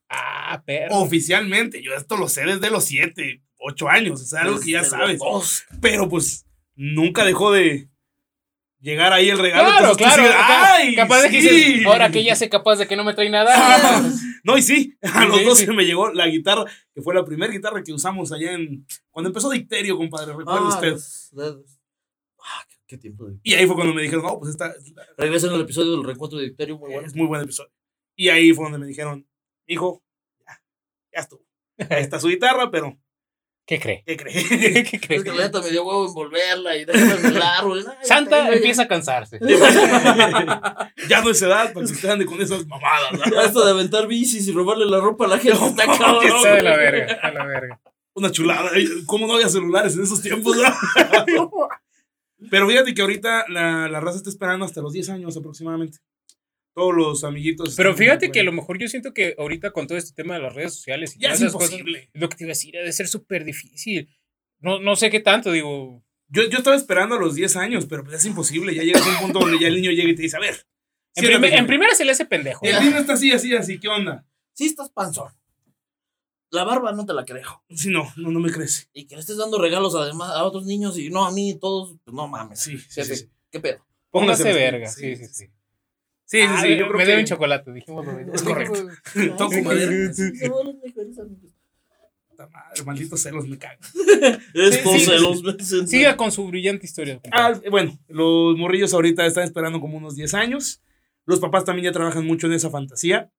Ah, pero. Oficialmente, yo esto lo sé desde los 7, 8 años. O sea, algo que ya Desde sabes. Pero pues nunca dejó de llegar ahí el regalo. Claro, claro. dices, ca- ¡Ay! capaz de que sí". dices, ahora que ya sé capaz de que no me trae nada. No, y sí, a los Sí, 12 sí. me llegó la guitarra, que fue la primera guitarra que usamos allá en. Cuando empezó Dicterio, compadre, recuerda Ah, usted. ah, qué, qué tiempo de. Y ahí fue cuando me dijeron, no, pues esta Regresen al episodio del reencuentro de Dicterio, muy bueno. es muy buen episodio. Y ahí fue donde me dijeron, hijo, ya, ya estuvo. Ahí está su guitarra, pero, ¿Qué cree? ¿qué cree? ¿Qué cree? Es que la neta me dio huevo envolverla y dejarla en el árbol. Ay, Santa tenga ya. empieza a cansarse. ya no es edad para que se ande con esas mamadas. ¿no? Ya Esto de aventar bicis y robarle la ropa a la gente está cabrón. De la verga, de la verga. Una chulada. ¿Cómo no había celulares en esos tiempos? no? Pero fíjate que ahorita la, la raza está esperando hasta los 10 años aproximadamente. Todos los amiguitos. Pero fíjate que a lo mejor yo siento que ahorita con todo este tema de las redes sociales y Ya todas es esas cosas, imposible. es lo que te iba a decir, ha de ser súper difícil. No, no sé qué tanto, digo. Yo, yo estaba esperando a los 10 años, pero pues es imposible. Ya llegas a un punto donde ya el niño llega y te dice, a ver. En, primer- en joven". primera se le hace pendejo. El niño está así, así, así. ¿Qué onda? Sí estás panzón. La barba no te la creo. Sí, no, no, no me crece. Y que le estés dando regalos además a otros niños y no a mí, todos, pues no mames. Sí, sí, sí. sí. ¿Qué pedo? Póngase Póngase verga. Sí, sí, sí. Sí, sí, Ah, sí, yo creo me que debe un chocolate, dijimos lo mismo. Es correcto. Toco Ay, madera. sí, somos los mejores amigos. Puta madre, malditos celos me cagan. Celos Siga con su brillante historia. Ah, bueno, los morrillos ahorita están esperando como unos 10 años. Los papás también ya trabajan mucho en esa fantasía,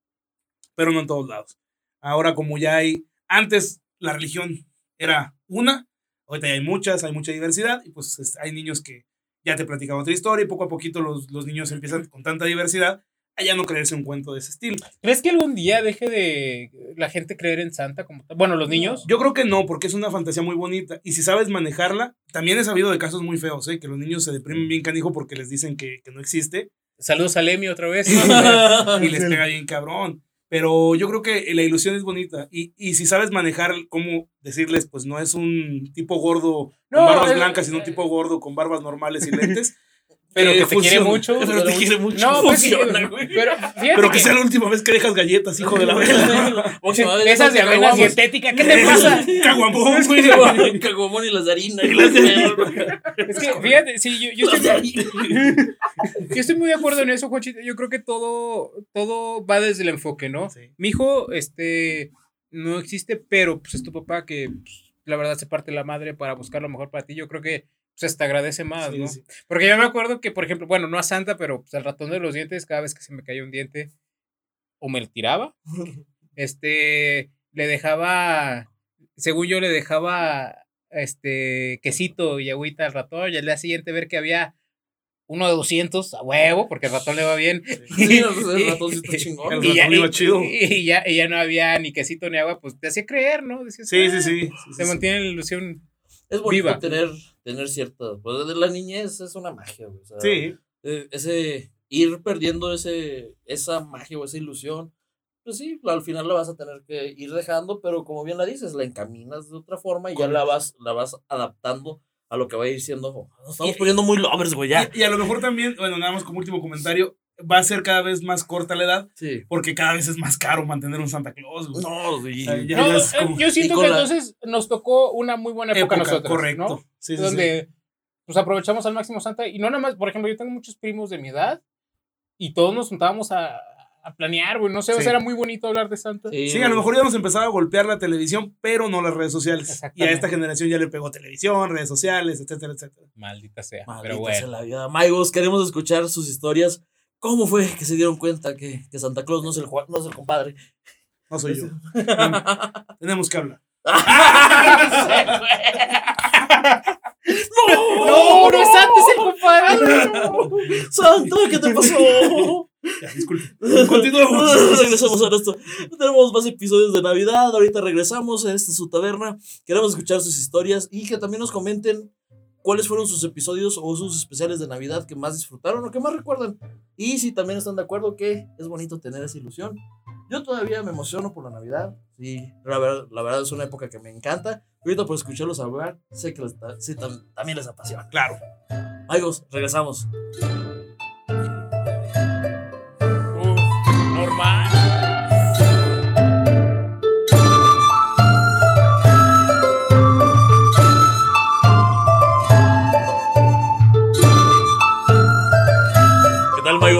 pero no en todos lados. Ahora como ya hay, antes la religión era una, ahorita ya hay muchas, hay mucha diversidad y pues es- hay niños que ya te platicaba otra historia y poco a poquito los, los niños empiezan con tanta diversidad a ya no creerse un cuento de ese estilo. ¿Crees que algún día deje de la gente creer en Santa como? Bueno, los niños. Yo creo que no, porque es una fantasía muy bonita y si sabes manejarla, también he sabido de casos muy feos, ¿eh? que los niños se deprimen bien canijo porque les dicen que, que no existe Saludos a Lemmy otra vez. y les pega bien cabrón. Pero yo creo que la ilusión es bonita. Y, y si sabes manejar cómo decirles, pues no es un tipo gordo No, con barbas blancas, sino un eh. tipo gordo con barbas normales y lentes. pero eh, que te quiere mucho. Pero te quiere mucho. No, pues Funciona, güey. pero que sea la última vez que dejas galletas, hijo de la verga. Esas de avena dietética, ¿qué te pasa? Caguamón, güey. Caguamón, y las de harina. y las Es que, fíjate, sí, yo, yo estoy, yo estoy muy de acuerdo en eso, Juanchito. Yo creo que todo, todo va desde el enfoque, ¿no? Sí. Mi hijo, este, no existe, pero pues es tu papá que pues, la verdad se parte la madre para buscar lo mejor para ti. Yo creo que pues hasta agradece más, Sí, ¿no? sí. Porque yo me acuerdo que, por ejemplo, bueno, no a Santa, pero pues, al ratón de los dientes, cada vez que se me caía un diente, o me lo tiraba, este, le dejaba, según yo le dejaba, este, quesito y agüita al ratón, y al día siguiente ver que había uno de 200 a huevo, porque el ratón le va bien. Sí, el ratón sí está chingón. El ratón iba chido. y ya, y ya no había ni quesito ni agua, pues te hacía creer, ¿no? Decías, Sí, "Ah", sí, sí. sí, sí, Se sí. mantiene la ilusión. Es bonito Viva. tener, tener cierta. Pues de la niñez es una magia, güey. o sea, Sí. eh, ese. Ir perdiendo ese, esa magia o esa ilusión. Pues sí, al final la vas a tener que ir dejando, pero como bien la dices, la encaminas de otra forma y ya la vas, la vas adaptando a lo que va a ir siendo. Nos estamos Y- poniendo muy lovers, güey, ya. Y, y a lo mejor también, bueno, nada más como último comentario, va a ser cada vez más corta la edad Sí. porque cada vez es más caro mantener un Santa Claus. güey. No, sí. Ay. No, es eh, como- yo siento que la- entonces nos tocó una muy buena época, a nosotros. correcto. ¿no? Sí, sí, sí. donde pues aprovechamos al máximo Santa y no nada más, por ejemplo, yo tengo muchos primos de mi edad y todos nos juntábamos a, a planear, güey, no sé, o sea, era muy bonito hablar de Santa. Sí, a lo mejor ya nos empezaba a golpear la televisión, pero no las redes sociales. Y a esta generación ya le pegó televisión, redes sociales, etcétera, etcétera. Maldita sea, Maldita pero sea bueno. la vida. Maigos, queremos escuchar sus historias. ¿Cómo fue que se dieron cuenta que, que Santa Claus no es el, no es el compadre? No soy yo. Tenemos que hablar. No, no es Santa, es el compadre. ¡Santa, qué te pasó! Ya, disculpe. Continuemos. regresamos a esto. Tenemos más episodios de Navidad. Ahorita regresamos a esta su taberna. Queremos escuchar sus historias y que también nos comenten cuáles fueron sus episodios o sus especiales de Navidad que más disfrutaron o que más recuerdan. Y si también están de acuerdo que es bonito tener esa ilusión. Yo todavía me emociono por la Navidad. Sí, la verdad, la verdad es una época que me encanta. Ahorita por escucharlos hablar, sé que les, sí, tam- también les apasiona. Claro. Amigos, regresamos.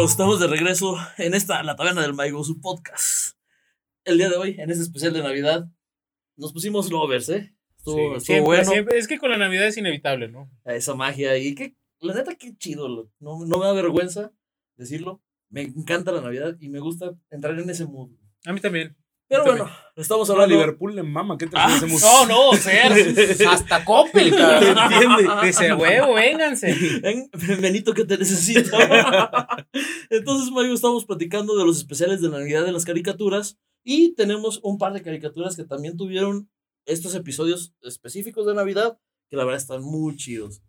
Estamos de regreso en esta, la taberna del Maigo, su podcast. El día de hoy, en este especial de Navidad, nos pusimos lovers, ¿eh? Estuvo, Sí, estuvo siempre, bueno. siempre. Es que con la Navidad es inevitable, ¿no? Esa magia y que, la neta, qué chido. No, no me da vergüenza decirlo. Me encanta la Navidad y me gusta entrar en ese mood. A mí también. Pero Yo bueno, estamos hablando. Liverpool le mama. ¿Qué te Ah, hacemos? No, no, ser. Hasta Coppel, cabrón. Entiende. Dice, huevo, vénganse. Ven, Benito, que te necesito. Entonces, Mario, estamos platicando de los especiales de Navidad de las caricaturas y tenemos un par de caricaturas que también tuvieron estos episodios específicos de Navidad que la verdad están muy chidos.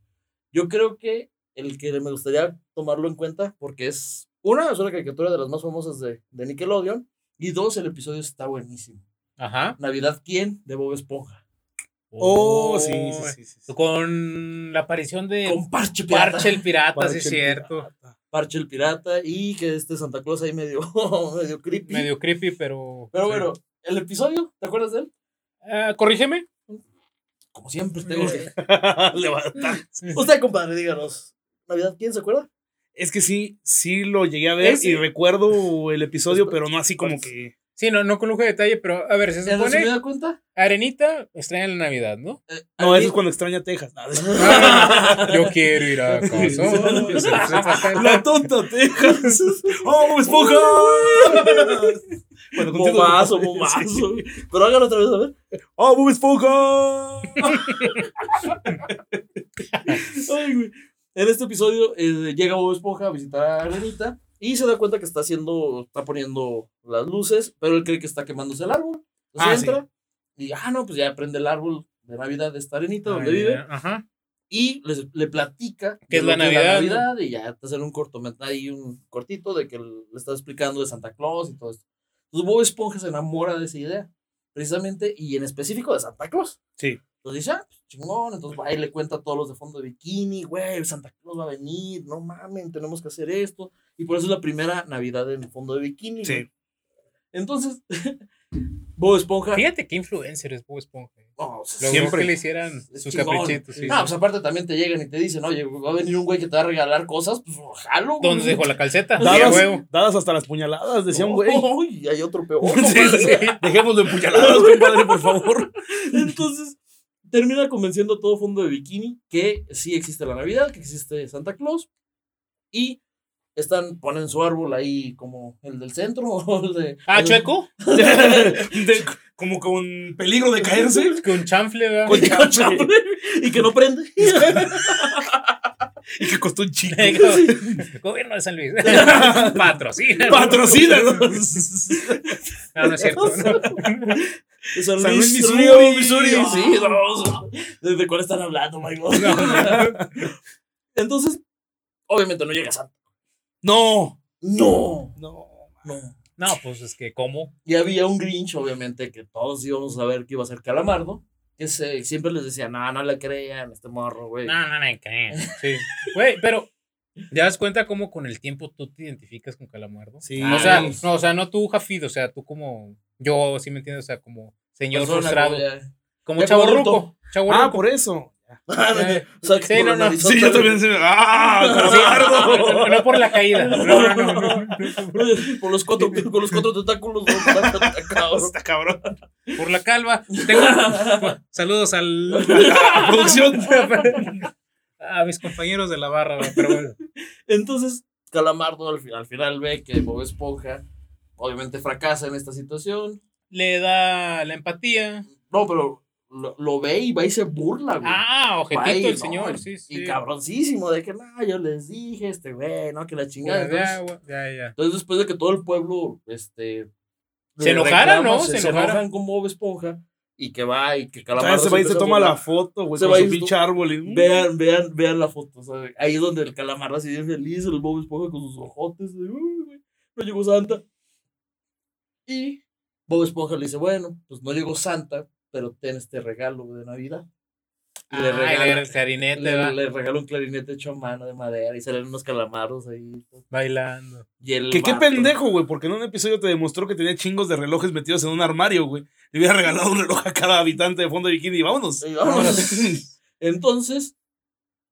Yo creo que el que me gustaría tomarlo en cuenta porque es una, es una caricatura de las más famosas de, de Nickelodeon y dos, el episodio está buenísimo. Ajá. Navidad, ¿quién? De Bob Esponja. Oh, sí, sí, sí, sí, sí. Con la aparición de Con Parche Pirata. Parche el pirata, Parche sí es el cierto. pirata. Parche el Pirata y que este Santa Claus ahí medio, medio creepy. Medio creepy, pero. Pero sí. bueno, el episodio, ¿te acuerdas de él? Ah, corrígeme. Como siempre tengo que... Levantar. Usted, compadre, díganos. ¿Navidad quién se acuerda? Es que sí, sí lo llegué a ver Ese- y recuerdo el episodio, pero no así como que. Sí, no, no con lujo de detalle, pero a ver, se ¿En supone. resumida cuenta? Arenita extraña la Navidad, ¿no? Eh, No, eso es cuando extraña Texas. Yo quiero ir a. Se- se trata- La tonta Texas. ¡Oh, Esponja! Bueno, Sí. momazo. Pero hágalo otra vez, a ver. ¡Oh, Bob Esponja! Ay, güey. En este episodio eh, llega Bob Esponja a visitar a Arenita y se da cuenta que está haciendo, está poniendo las luces, pero él cree que está quemándose el árbol. Entonces Ah, sí. entra y, ah, no, pues ya prende el árbol de Navidad de esta Arenita donde Ah, vive. Ajá. y les- le platica ¿Qué de es la Navidad, Navidad y ya te hacen un cortometraje un cortito de que le está explicando de Santa Claus y todo esto. Entonces Bob Esponja se enamora de esa idea, precisamente, y en específico de Santa Claus. Sí. Entonces dice, ah, pues, chingón, entonces va y le cuenta a todos los de fondo de bikini, güey, Santa Claus va a venir, no mamen, tenemos que hacer esto. Y por eso es la primera Navidad en fondo de bikini. Sí. güey. Entonces, Bob Esponja... Fíjate qué influencer es Bob Esponja. no, o sea, Logró Siempre. que le hicieran sus chingón. caprichitos. Sí, No, pues aparte también te llegan y te dicen, oye, va a venir un güey que te va a regalar cosas, pues jalo. güey. ¿Dónde dejó la calceta? Sí, Dadas, huevo. dadas hasta las puñaladas, decía un güey. Uy, y hay otro peor. Sí, compadre. sí. Dejemos de empuñaladas, compadre, por favor. Entonces, termina convenciendo a todo fondo de bikini que sí existe la Navidad, que existe Santa Claus. Y están, ponen su árbol ahí como el del centro. o el de, Ah, el- chueco. De- como con peligro de caerse. Con chanfle, ¿verdad? Con con chambre, y que no prende. Y que costó un chico. Gobierno de San Luis. Patrocina. Patrocínanos. No, no es cierto. De San San Luis, Missouri. Missouri. Ah. Sí, no. ¿De cuál están hablando, my God? Entonces, obviamente no llega Santa. No. No, No. no. No, pues es que, ¿cómo? Y había un Grinch, obviamente, que todos íbamos a ver que iba a ser Calamardo. Que se, siempre les decía, no, no le crean, este morro, güey. No, no, no, ¿qué? Sí. Güey, pero. ¿Ya das cuenta cómo con el tiempo tú te identificas con Calamardo? Sí. O sea, no, o sea, no tú, Jafid, o sea, tú como. Yo, sí me entiendes, o sea, como señor Persona, frustrado. Como como. Chaborruco. Ah, por eso. O sea, que Sí, no, Sí, yo también. ¡Ah! No, no por la caída. No, no, no, no. Por los cuatro, con los cuatro tentáculos. está cabrón. Por la calva. Tengo. Saludos al. La producción. A mis compañeros de la barra, pero bueno. Entonces, Calamardo al, fi- al final ve que Bob Esponja obviamente fracasa en esta situación. Le da la empatía. No, pero lo, lo ve y va y se burla, güey. Ah, objetito el no, señor, y- sí, sí. Y cabroncísimo, de que no, yo les dije, este güey, no, que la chingada. Entonces, Ya, ya. entonces, después de que todo el pueblo, este. Se enojara, reclama, ¿no? Se, Se se enojara. enojan con Bob Esponja y que va y que O Calamardo. sea, se va y se toma la foto, güey, Se con va su pinche árbol. y- Vean, vean, vean la foto, ¿sabes? Ahí es donde el calamardo así bien feliz, el Bob Esponja con sus ojotes, de, "Uy, güey, no llegó Santa. Y Bob Esponja le dice, bueno, pues no llegó Santa, pero ten este regalo de Navidad. Y le Ah, y regala, el clarinete le, va le regala un clarinete hecho a mano de madera y salen unos calamardos ahí. bailando. Y el Que qué pendejo, güey, porque en un episodio te demostró que tenía chingos de relojes metidos en un armario, güey. Le hubiera regalado un reloj a cada habitante de fondo de bikini y vámonos. Y vámonos. Entonces,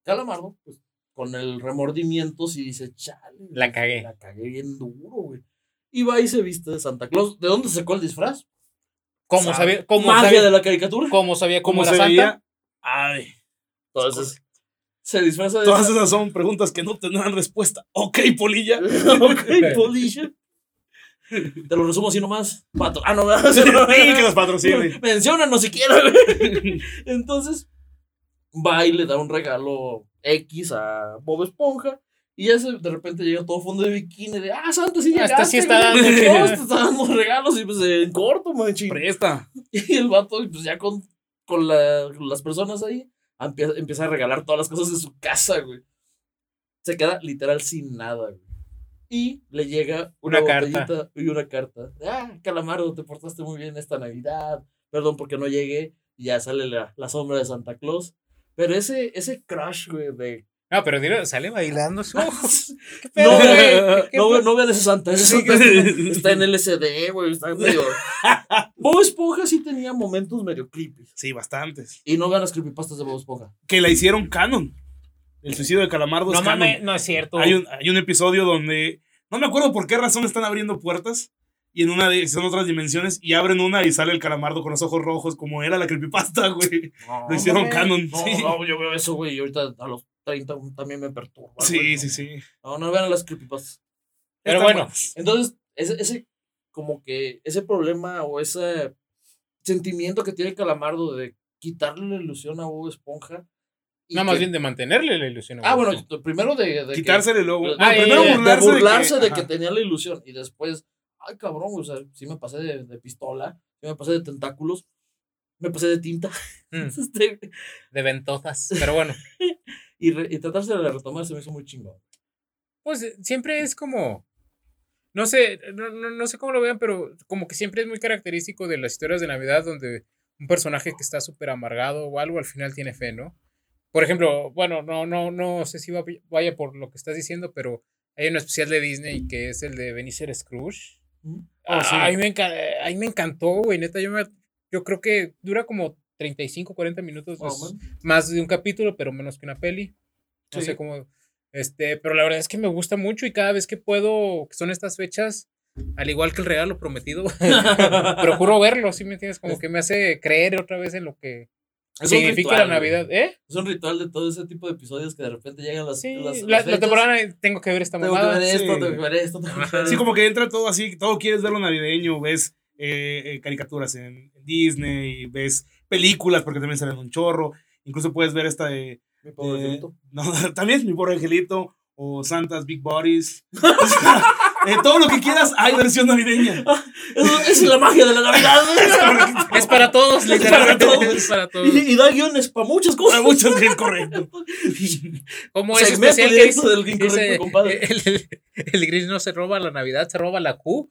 Calamardo, pues, con el remordimiento, sí dice, chale. La cagué. La cagué bien duro, güey. Y va y se viste de Santa Claus. ¿De dónde sacó el disfraz? ¿Cómo Sabe- sabía? ¿Cómo Magia sabía? de la caricatura. ¿Cómo sabía cómo, Como era se Santa? Ay, Entonces, se disfraza de todas esas son preguntas que no tendrán respuesta. Ok, polilla. ok, polilla. Te lo resumo así nomás. Ah, no, Sí, que nos patrocine. Menciónanos siquiera, güey. Entonces, va y le da un regalo X a Bob Esponja. Y ya se- de repente llega todo fondo de bikini de, ah, Santa, sí Hasta llegaste. sí está dando, te está dando regalos y pues en corto, manchi. Presta. Y el vato, pues ya con, con la- las personas ahí, empieza, empieza a regalar todas las cosas de su casa, güey. Se queda literal sin nada, güey. Y le llega una, Una carta. botellita y una carta. Ah, Calamardo, te portaste muy bien esta Navidad. Perdón porque no llegué. Y ya sale la, la sombra de Santa Claus. Pero ese, ese crush, güey, de. No, pero dilo, sale bailando su. no, ¿Qué pedo, güey? güey, ¿Qué no, fue? no vean ese Santa. Ese Santa está, está en LSD, güey. Está medio. Bob Esponja sí tenía momentos medio creepy. Sí, bastantes. Y no vean las creepypastas de Bob Esponja. Que la hicieron canon. El suicidio de Calamardo No es canon. mames, no es cierto. Hay un, hay un episodio donde no me acuerdo por qué razón están abriendo puertas y en una de, son otras dimensiones y abren una y sale el calamardo con los ojos rojos como era la creepypasta, güey. No, Lo hicieron canon. no, sí. no, yo veo eso, güey. Y ahorita a los 30 también me perturba. sí, güey. sí, sí. No, no vean las creepypastas. Pero Están bueno. buenas. Entonces, ese, ese, como que, ese problema o ese sentimiento que tiene el calamardo de quitarle la ilusión a Bob Esponja. No, más que- bien de mantenerle la ilusión. a Ah, bueno, primero de. de que- Quitársele luego. de- no, Ah, primero ya, ya. de burlarse, burlarse de que, ajá. tenía la ilusión y después, ay cabrón, o sea, sí me pasé de, de pistola, sí me pasé de tentáculos, me pasé de tinta, Mm, este, de ventosas. Pero bueno, y, y tratarse de retomar se me hizo muy chingón. pues eh, siempre es como. No sé, no, no, no sé cómo lo vean, pero como que siempre es muy característico de las historias de Navidad donde un personaje que está súper amargado o algo al final tiene fe, ¿no? Por ejemplo, bueno, no, no, no sé si va- vaya por lo que estás diciendo, pero hay un especial de Disney que es el de Benicer Scrooge. Ah, sí. a, mí me a mí me encantó, güey, neta, yo, me, yo creo que dura como 35, 40 minutos, Oh, es man. más de un capítulo, pero menos que una peli. No Sí. sé cómo, este, pero la verdad es que me gusta mucho y cada vez que puedo, que son estas fechas, al igual que el regalo prometido, procuro verlo, ¿sí me entiendes? Como que me hace creer otra vez en lo que Es significa ritual, la. Navidad, ¿eh? Es un ritual de todo ese tipo de episodios que de repente llegan las, Sí, las, la, las la temporada tengo que ver esta Tengo que ver esto, sí. tengo que ver esto, tengo que ver Sí, esto. como que entra todo así, todo quieres verlo navideño, ves eh, eh, caricaturas en, en Disney, ves películas porque también salen un chorro, incluso puedes ver esta de... Mi pobre de- angelito. no, también Mi Pobre Angelito o Santa's Big Bodies. O sea, eh, todo lo que quieras hay versión navideña. Esa es la magia de la Navidad. Es para todos, Es literalmente. para todos. Es para todos. y, y da guiones para muchas cosas. Para muchos es correcto. Como ese Segmento especial que directo dice, del incorrecto, dice, compadre. el, el, el gris no se roba la Navidad, se roba la Q.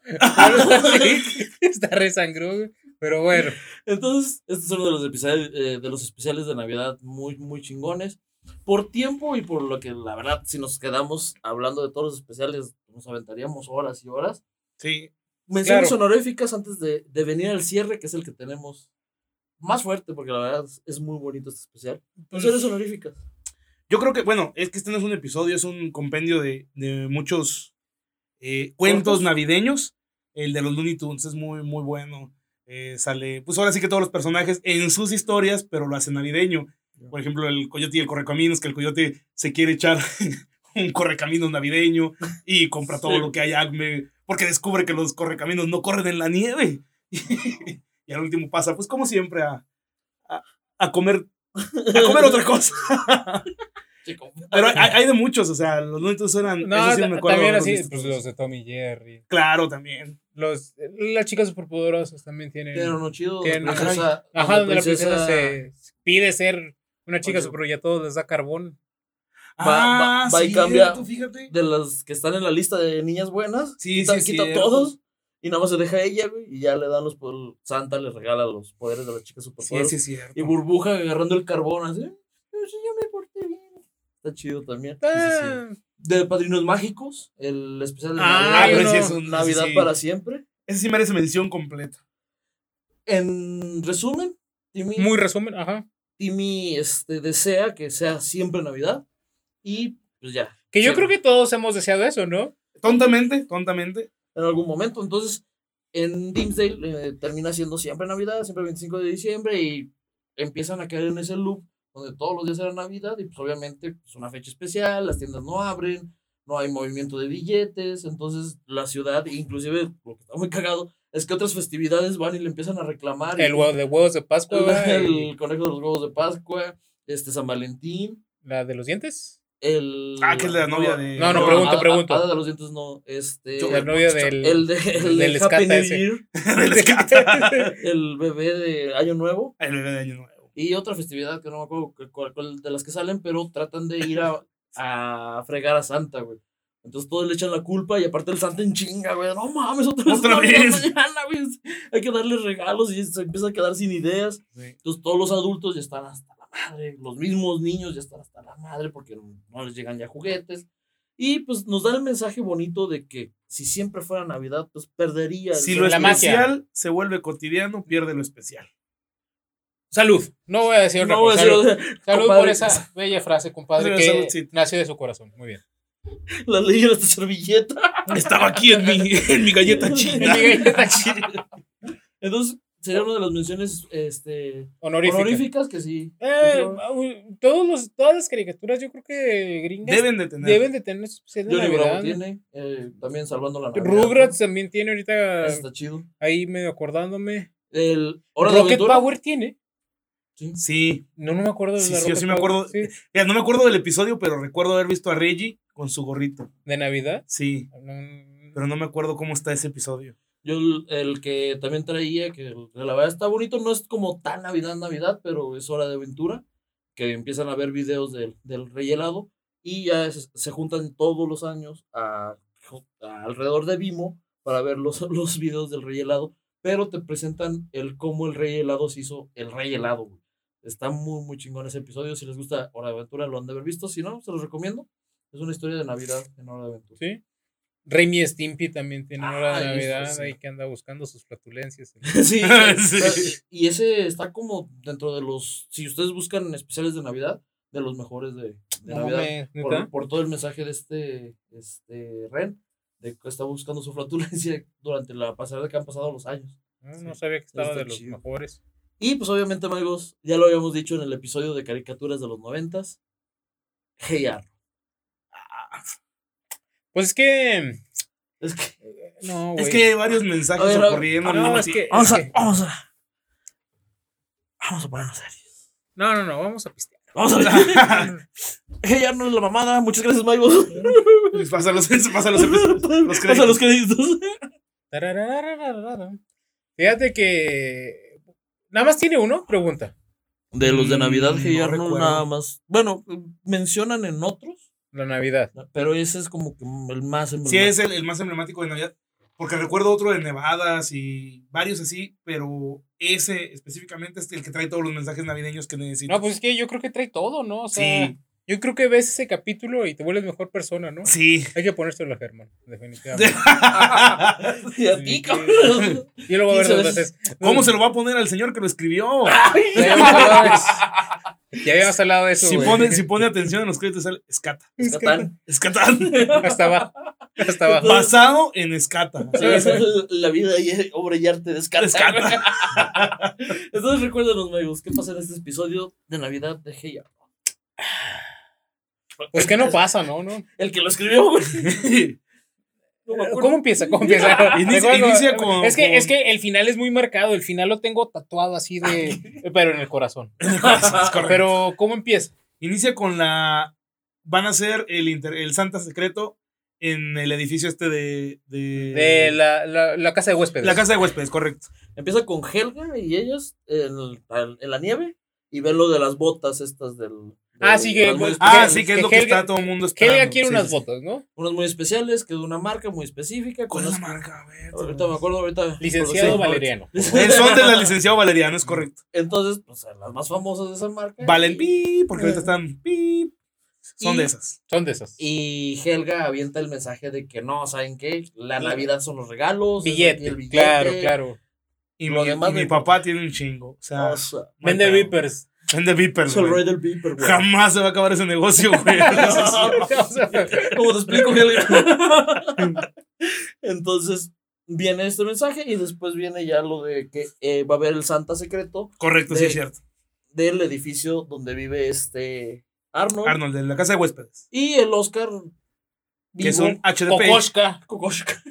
Está güey. Pero bueno. Entonces, este es uno de los episodios, eh, de los especiales de Navidad muy, muy chingones. Por tiempo y por lo que, la verdad, si nos quedamos hablando de todos los especiales, nos aventaríamos horas y horas. Sí. Menciones Claro. honoríficas antes de, de venir al cierre, que es el que tenemos más fuerte, porque la verdad es, muy bonito este especial. Menciones honoríficas. Yo creo que, bueno, es que este no es un episodio, es un compendio de, de muchos eh, cuentos navideños. El de los Looney Tunes es muy, muy bueno. Eh, sale, pues ahora sí que todos los personajes en sus historias, pero lo hacen navideño. Por ejemplo, el coyote y el correcaminos, que el coyote se quiere echar un correcaminos navideño y compra todo Sí. lo que hay Acme, porque descubre que los correcaminos no corren en la nieve. y al último pasa, pues como siempre, a, a, a comer a comer otra cosa. Pero hay, hay de muchos, o sea, los Looney Tunes eran. No, esos sí me acuerdo también así, visto. pues los de Tommy Jerry. Claro, también. Los, las chicas superpoderosas también tienen. Tienen uno chido. Tienen- la princesa- Ajá, donde la princesa princesa- se pide ser una chica Oye. super y a todos les da carbón. Va- va- Ah, va y sí, cambia. tú fíjate. De las que están en la lista de niñas buenas. Sí, quita, sí, quita todos. Y nada más se deja ella, güey. Y ya le dan los poderes. Santa le regala los poderes de las chicas Sí, superpoderosas. sí, es cierto. Y burbuja agarrando el carbón así. "Pero si yo me porté bien. Está chido también. Ah, De Padrinos Mágicos, el especial de Ah, Navidad, sí es un- para siempre. Ese sí merece mención completa. En resumen, Timmy, Muy resumen, ajá. Timmy este, desea que sea siempre Navidad. Y pues ya. Que yo creo que todos hemos deseado eso, ¿no? Tontamente, tontamente. en algún momento. Entonces, en Dimsdale eh, termina siendo siempre Navidad, siempre el 25 de diciembre, y empiezan a caer en ese loop donde todos los días era Navidad, y pues obviamente es una fecha especial, las tiendas no abren, no hay movimiento de billetes, entonces la ciudad, inclusive, lo que está muy cagado, es que otras festividades van y le empiezan a reclamar. y- El huevo de huevos de Pascua, el, conejo de los huevos de Pascua, este San Valentín, la de los dientes. el... Ah, que es la novia de- No, no, pregunto, pregunto. Hada de los dientes no, este... Yo- La novia del. el de, el del escata ese. Year, Del escata. el bebé de Año Nuevo El bebé de Año Nuevo. Y otra festividad que no me acuerdo cu- cuál, de las que salen, pero tratan de ir a, a fregar a Santa, güey. Entonces todos le echan la culpa y aparte el Santa en chinga, güey. No mames, otra vez. Otra vez. mañana, güey. Hay que darle regalos y se empieza a quedar sin ideas. Sí. Entonces todos los adultos ya están hasta la madre. Los mismos niños ya están hasta la madre porque no les llegan ya juguetes. Y pues nos da el mensaje bonito de que si siempre fuera Navidad, pues perdería. Si lo La magia. especial se vuelve cotidiano, pierde lo especial. Salud. No voy a decir otra No cosa. Salud, Salud compadre, por esa bella frase, compadre, Salud, que saludcita. nació de su corazón. Muy bien. La leí en esta servilleta. Estaba aquí en mi, en mi galleta china. En mi galleta china. Entonces, sería una de las menciones este, Honorífica. honoríficas que sí. Eh, todos los, todas las caricaturas, yo creo que gringas Deben de tener. deben de tener especial de Navidad. tiene, eh, también salvando la Navidad. Rugrats también tiene ahorita Está chido. ahí medio acordándome. El Hora de Rocket. Power tiene. Sí. No, no me acuerdo de Sí, la sí, yo sí me acuerdo. Sí, Mira, no me acuerdo del episodio, pero recuerdo haber visto a Reggie con su gorrito. de Navidad. Sí. No, Pero no me acuerdo cómo está ese episodio. Yo el, que también traía, que el- que la verdad está bonito, no es como tan Navidad, Navidad, pero es Hora de Aventura, que empiezan a ver videos del, del Rey Helado y ya se, se juntan todos los años a, a alrededor de Vimo para ver los, los videos del Rey Helado, pero te presentan el cómo el Rey Helado se hizo el Rey Helado, güey. Está muy, muy chingón ese episodio. Si les gusta Hora de Aventura, lo han de haber visto. Si no, se los recomiendo. Es una historia de Navidad en Hora de Aventura. Sí. Remy Stimpy también tiene hora de Ah, eso Navidad sí. ahí que anda buscando sus flatulencias. Sí, Sí. y ese está como dentro de los, si ustedes buscan especiales de Navidad, de los mejores de, de No Navidad, por, por todo el mensaje de este, este Ren, de que está buscando su flatulencia durante la pasada que han pasado los años. No, no sabía que estaba de los chido. mejores. Y pues obviamente, amigos, ya lo habíamos dicho en el episodio de caricaturas de los noventas, Hey Arnold. Pues es que. Es que, No, güey. Es que hay varios mensajes ver, a- ocurriendo. no, ¿no? es que. vamos es a, que- vamos a, vamos a ponernos serios. No, no, no, vamos a pistear. Vamos a ver. Hey Arnold es la mamada, muchas gracias, Maigos. Pasa los, pasa los. Los Pasa los créditos. créditos. Fíjate que. Nada más tiene uno, pregunta. De los de Navidad, Mm, Hey no Arnold, recuerdo. nada más. Bueno, mencionan en otros, La Navidad. pero ese es como que el más Sí, emblemático. es el, el más emblemático de Navidad. Porque recuerdo otro de Nevadas y varios así, pero ese específicamente es el que trae todos los mensajes navideños que necesito. No, pues es que yo creo que trae todo, ¿no? O sea, sí, yo creo que ves ese capítulo y te vuelves mejor persona, ¿no? sí. Hay que ponérselo a Germán, definitivamente. Y a ti, cabrón. Y luego a ver 15 dos veces. ¿Cómo se lo va a poner al señor que lo escribió? Ya habíamos hablado de eso. Ya habíamos hablado de eso. Si pone, si pone atención en los créditos, sale Escata. Escatán. Escatán. Hasta abajo. Hasta abajo. Basado en Escata. Sí, esa es la vida y obra y arte de Escatán. Escata. Entonces recuérdenos, amigos, ¿qué pasa en este episodio de Navidad de Hey Arnold? Pues que no pasa, ¿no? no El que lo escribió, güey. ¿Cómo empieza? ¿Cómo empieza? Inicia- inicia con- es, que, con- es que el final es muy marcado. El final lo tengo tatuado así de. pero en el corazón. Es correcto. Pero, ¿cómo empieza? Inicia con la. Van a hacer el, inter- el Santa Secreto en el edificio este de. De, De la, la, la casa de huéspedes. la casa de huéspedes, correcto. Empieza con Helga y ellos en, el- en la nieve y ven lo de las botas estas del. Ah, sí, que- pues, Ah, sí, que es que lo que Helga- está todo el mundo esperando. ella quiere Sí, unas sí, botas, ¿no? Unas muy especiales, que de una marca muy específica. ¿Cuál con es la las- marca? A ver, Ahorita me acuerdo, ahorita. Licenciado. Valeriano. Eh, Son de la licenciado Valeriano, es correcto. Entonces, pues las más famosas de esa marca. Valen pi, porque ahorita están pi. Son Y- de esas. Son de esas. y Helga avienta el mensaje de que no, ¿saben qué? La Navidad son los regalos. es Billete, el billete. claro, claro. Y, Lo mi, demás y mi de- papá tiene un chingo. O sea, O Vende. Vipers. Vende Viper. es el güey. del Viper, güey. Jamás se va a acabar ese negocio, güey. O sea, ¿Cómo te explico? Entonces, viene este mensaje y después viene ya lo de que eh, va a haber el Santa secreto correcto, sí, es cierto. del edificio donde vive este Arnold. Arnold, de la casa de huéspedes. Y el Oscar Que vivo, un HDP. Kokoschka. Kokoschka.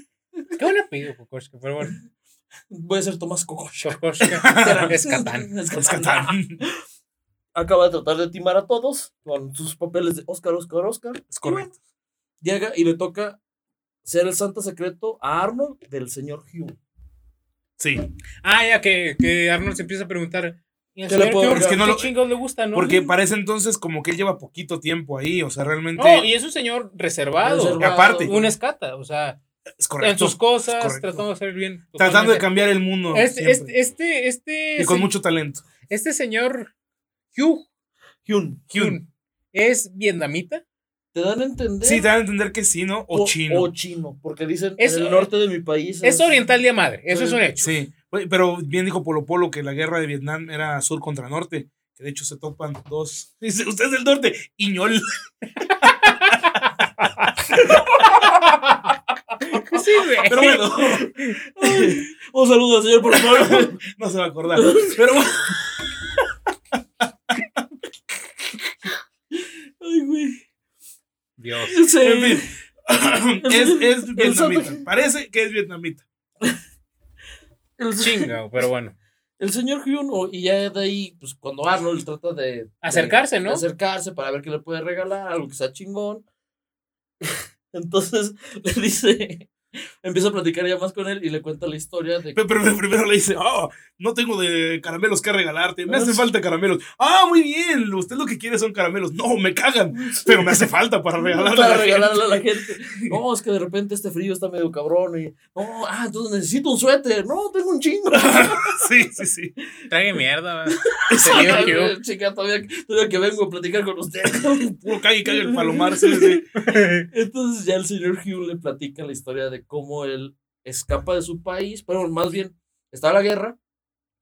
Qué buen apellido, Kokoschka, pero bueno. Voy a ser Tomás Kokoschka. Kokoschka. Es Catán. Es Es Catán. Acaba de tratar de timar a todos con sus papeles de Oscar, Oscar, Oscar. Es correcto. Llega y le toca ser el Santa secreto a Arnold del señor Hugh. Sí. Ah, ya que, que Arnold se empieza a preguntar. ¿Y al ¿Qué le puedo- es que no qué lo- chingos le gusta, no? Porque para ese entonces, como que él lleva poquito tiempo ahí. O sea, realmente. No, y es un señor reservado. Reservado. aparte. Un escata, o sea, es correcto. en sus cosas, tratando de hacer bien. Tratando de cambiar el mundo. Este, este, este, este, y con mucho talento. este señor Hugh Hugh. Hyun. es vietnamita. Te dan a entender. Sí, te dan a entender que sí, ¿no? O, chino. O chino. Porque dicen Es- en el norte de mi país. Es oriental de madre, eso es un hecho. Sí. Pero bien dijo Polo Polo que la guerra de Vietnam era sur contra norte. Que de hecho se topan dos. Dice, usted es del norte. Iñol. Sí, güey. Pero bueno. Un saludo al señor, por favor. no se va a acordar. Pero bueno. Ay, güey. Dios. Sí. En fin. es, es vietnamita. Parece que es vietnamita. El, Chinga, pero bueno. el señor Hyun, y ya de ahí, pues cuando Arnold trata de. Acercarse, de- ¿no? de acercarse para ver qué le puede regalar, algo que sea chingón. Entonces le dice. Empieza a platicar ya más con él y le cuenta la historia de Pero, pero primero le dice, oh, no tengo de caramelos que regalarte, me hace falta caramelos. Ah, muy bien, usted lo que quiere son caramelos. No, me cagan, pero me hace falta para regalarle a para la regalarle a la gente. No, es que de repente este frío está medio cabrón. Y, no, ah, entonces necesito un suéter. No, tengo un chingo. Sí, sí, sí. Trague mierda. va. Chica, Señor Hugh. chica, todavía, todavía que vengo a platicar con usted. Puro cague y cague el palomar, sí, sí. Entonces ya el señor Hugh le platica la historia de cómo él escapa de su país, pero más bien está la guerra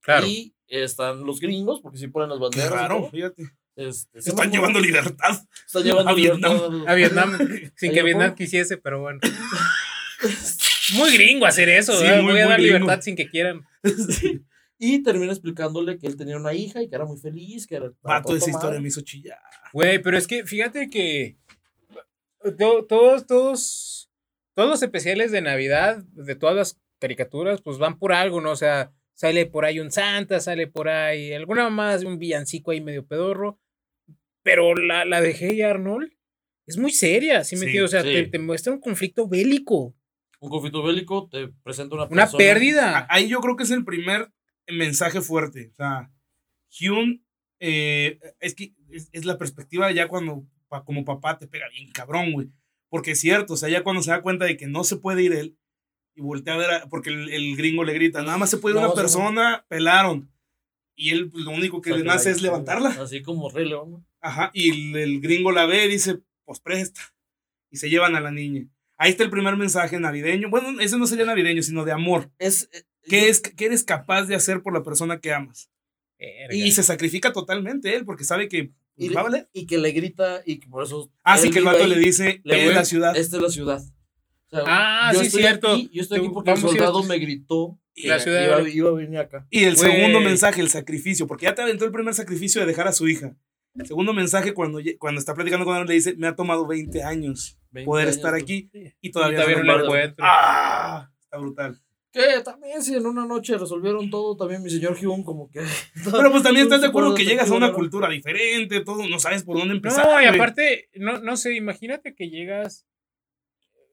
Claro. y están los gringos, porque sí ponen las banderas. todo. fíjate. Este, sí, están llevando libertad. Están llevando a Vietnam. libertad A Vietnam, sin ¿A que Vietnam quisiese, pero bueno. Muy gringo hacer eso, Sí, muy, Voy a dar gringo. libertad sin que quieran. Sí. Y termina explicándole que él tenía una hija y que era muy feliz, que era todo esa historia me hizo chillar. Güey, pero es que fíjate que to- todos, todos, todos los especiales de Navidad, de todas las caricaturas, pues van por algo, ¿no? O sea, sale por ahí un Santa, sale por ahí alguna más, un villancico ahí medio pedorro. Pero la, la de Hey Arnold es muy seria, ¿sí me Sí, entiendes? O sea, sí. te, te muestra un conflicto bélico, Un conflicto bélico te presenta una una persona- pérdida. A- Ahí yo creo que es el primer mensaje fuerte. O sea, Hyun, eh, es que es, es la perspectiva ya cuando pa- como papá te pega bien cabrón, güey. Porque es cierto, o sea, ya cuando se da cuenta de que no se puede ir él y voltea a ver, a- porque el, el gringo le grita, nada más se puede ir No, una sí. persona, pelaron. Y él pues, lo único que O sea, le nace es levantarla. Así como Rey León. Ajá, y el, el gringo la ve y dice, pues presta. Y se llevan a la niña. Ahí está el primer mensaje navideño. Bueno, ese no sería navideño, sino de amor. Es, eh, ¿Qué, es, ¿Qué eres capaz de hacer por la persona que amas? Verga. Y se sacrifica totalmente él, porque sabe que y, va a valer. y que le grita y que por eso. Así él que el vato ahí, le dice, le es la ciudad. Esta es la ciudad. O sea, Ah, yo sí, estoy cierto. Aquí, yo estoy aquí porque el soldado me gritó que La ciudad iba, iba a venir acá. Y el Güey. segundo mensaje, el sacrificio, porque ya te aventó el primer sacrificio de dejar a su hija. El segundo mensaje, cuando, cuando está platicando con él, le dice, me ha tomado 20 años. 20 poder años, estar aquí Sí. y todavía, todavía no no lo lo encuentro. ¡Ah! Está brutal. Que también si en una noche resolvieron todo, también mi señor Hume como que... Pero pues también estás de acuerdo que llegas a una ¿no? cultura diferente, todo, no sabes por dónde empezar. No, y aparte, no, no sé, imagínate que llegas.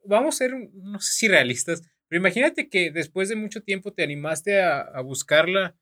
Vamos a ser, no sé si realistas, pero imagínate que después de mucho tiempo te animaste a, a buscarla.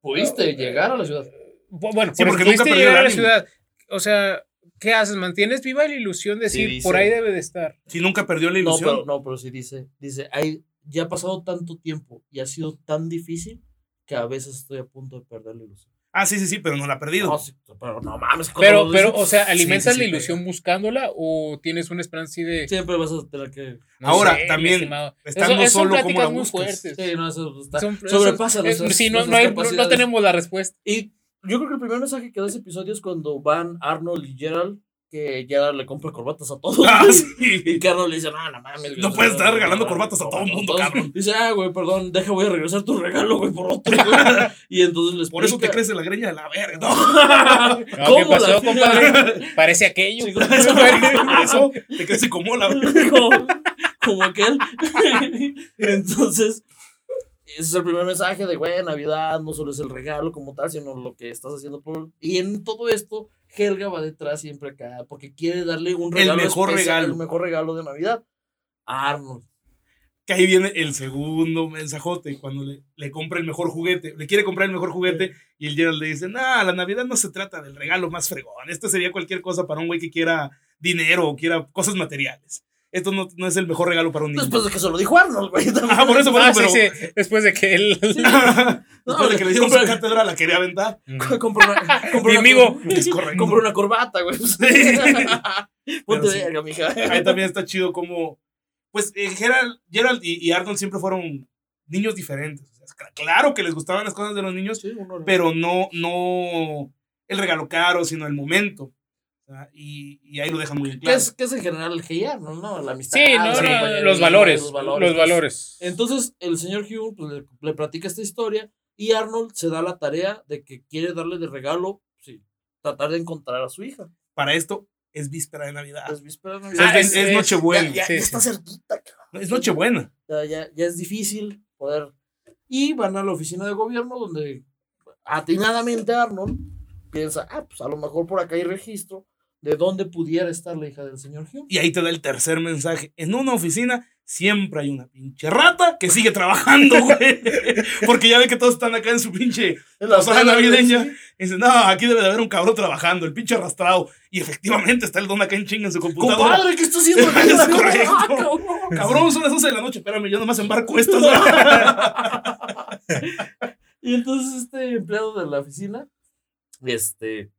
Pudiste llegar a la ciudad. Bu- Bueno, Sí, por porque pudiste nunca perdió llegar a la ciudad. O sea, ¿qué haces? Mantienes viva la ilusión de Sí, decir, dice. por ahí debe de estar. Si nunca perdió la No, ilusión. pero, no, pero sí dice, dice, hay, ya ha pasado tanto tiempo y ha sido tan difícil que a veces estoy a punto de perder la ilusión. Ah, sí, sí, sí, pero no la ha perdido. No, sí, pero no mames. Pero, pero, o sea, sí, ¿alimentas sí, la sí, ilusión buscándola o tienes una esperanza así de. Siempre vas a tener que... no Ahora, sé, también, estando Eso- solo, ¿cómo pláticas la buscas? fuertes. Sí, no, eso está... Son- eso- sobrepasa nuestras- sí, no, no, hay- tenemos la respuesta. Y yo creo que el primer mensaje que da ese episodio es cuando van Arnold y Gerald, que Gerald le compra corbatas a todos. Ah, sí. Y Arnold le dice, no, no mames. No puedes estar no, regalando no, corbatas a no, todo el no, mundo, todos". cabrón. Dice, ah, güey, perdón, deja, voy a regresar tu regalo, güey, por otro. güey". y entonces les Por eso te crece la greña de la verga. No. No, ¿Qué ¿Cómo pasó, la- compadre? Parece aquello. Sí, eso te crece como la como, como aquel. Entonces, ese es el primer mensaje de, güey, Navidad no solo es el regalo como tal, sino lo que estás haciendo por... Y en todo esto, Helga va detrás siempre acá, porque quiere darle un El regalo mejor especial, regalo. El mejor regalo de Navidad a Arnold. Que ahí viene el segundo mensajote, cuando le, le compra el mejor juguete, le quiere comprar el mejor juguete y el Gerald le dice, nah, la Navidad no se trata del regalo más fregón, esto sería cualquier cosa para un güey que quiera dinero o quiera cosas materiales. Esto no, no es el mejor regalo para un niño. Después de que se lo dijo Arnold, güey. Ah, por eso, por Ah, eso, sí, pero... sí, Después de que él. Después de que le dieron su compra- cátedra, la quería aventar. Compra una, compra Mi una amigo. correcto. Compra una corbata, güey. Ponte sí. verga, mija. Ahí también está chido como, pues eh, Gerald, Gerald y, y Arnold siempre fueron niños diferentes. Claro que les gustaban las cosas de los niños, Sí, pero no, no el regalo caro, sino el momento. Y, y ahí lo dejan muy en ¿Qué claro. es, qué es en general el GIR, no? no? La amistad. Sí, no, no, compañerismo, los valores. Los Los valores. valores. Entonces, el señor Hume pues, le, le platica esta historia y Arnold se da la tarea de que quiere darle de regalo, sí, tratar de encontrar a su hija. Para esto es víspera de Navidad. Es víspera de O sea, Navidad. es, es Nochebuena. ya, ya- sí, ya sí. está cerquita, cabrón. Es Nochebuena. Ya, ya, ya es difícil poder. Y van a la oficina de gobierno donde atinadamente Arnold piensa, ah, pues a lo mejor por acá hay registro de dónde pudiera estar la hija del señor Hume. Y ahí te da el tercer mensaje. En una oficina siempre hay una pinche rata que sigue trabajando, güey. Porque ya ve que todos están acá en su pinche En la posada navideña. sí. Y dicen, no, aquí debe de haber un cabrón trabajando, el pinche arrastrado. Y efectivamente está el don acá en chinga en su computadora. Compadre, ¿qué está haciendo? Es correcto. Ah, cabrón. Cabrón, son las 11 de la noche. Espérame, yo nomás embarco estas. güey. Y entonces este empleado de la oficina, este,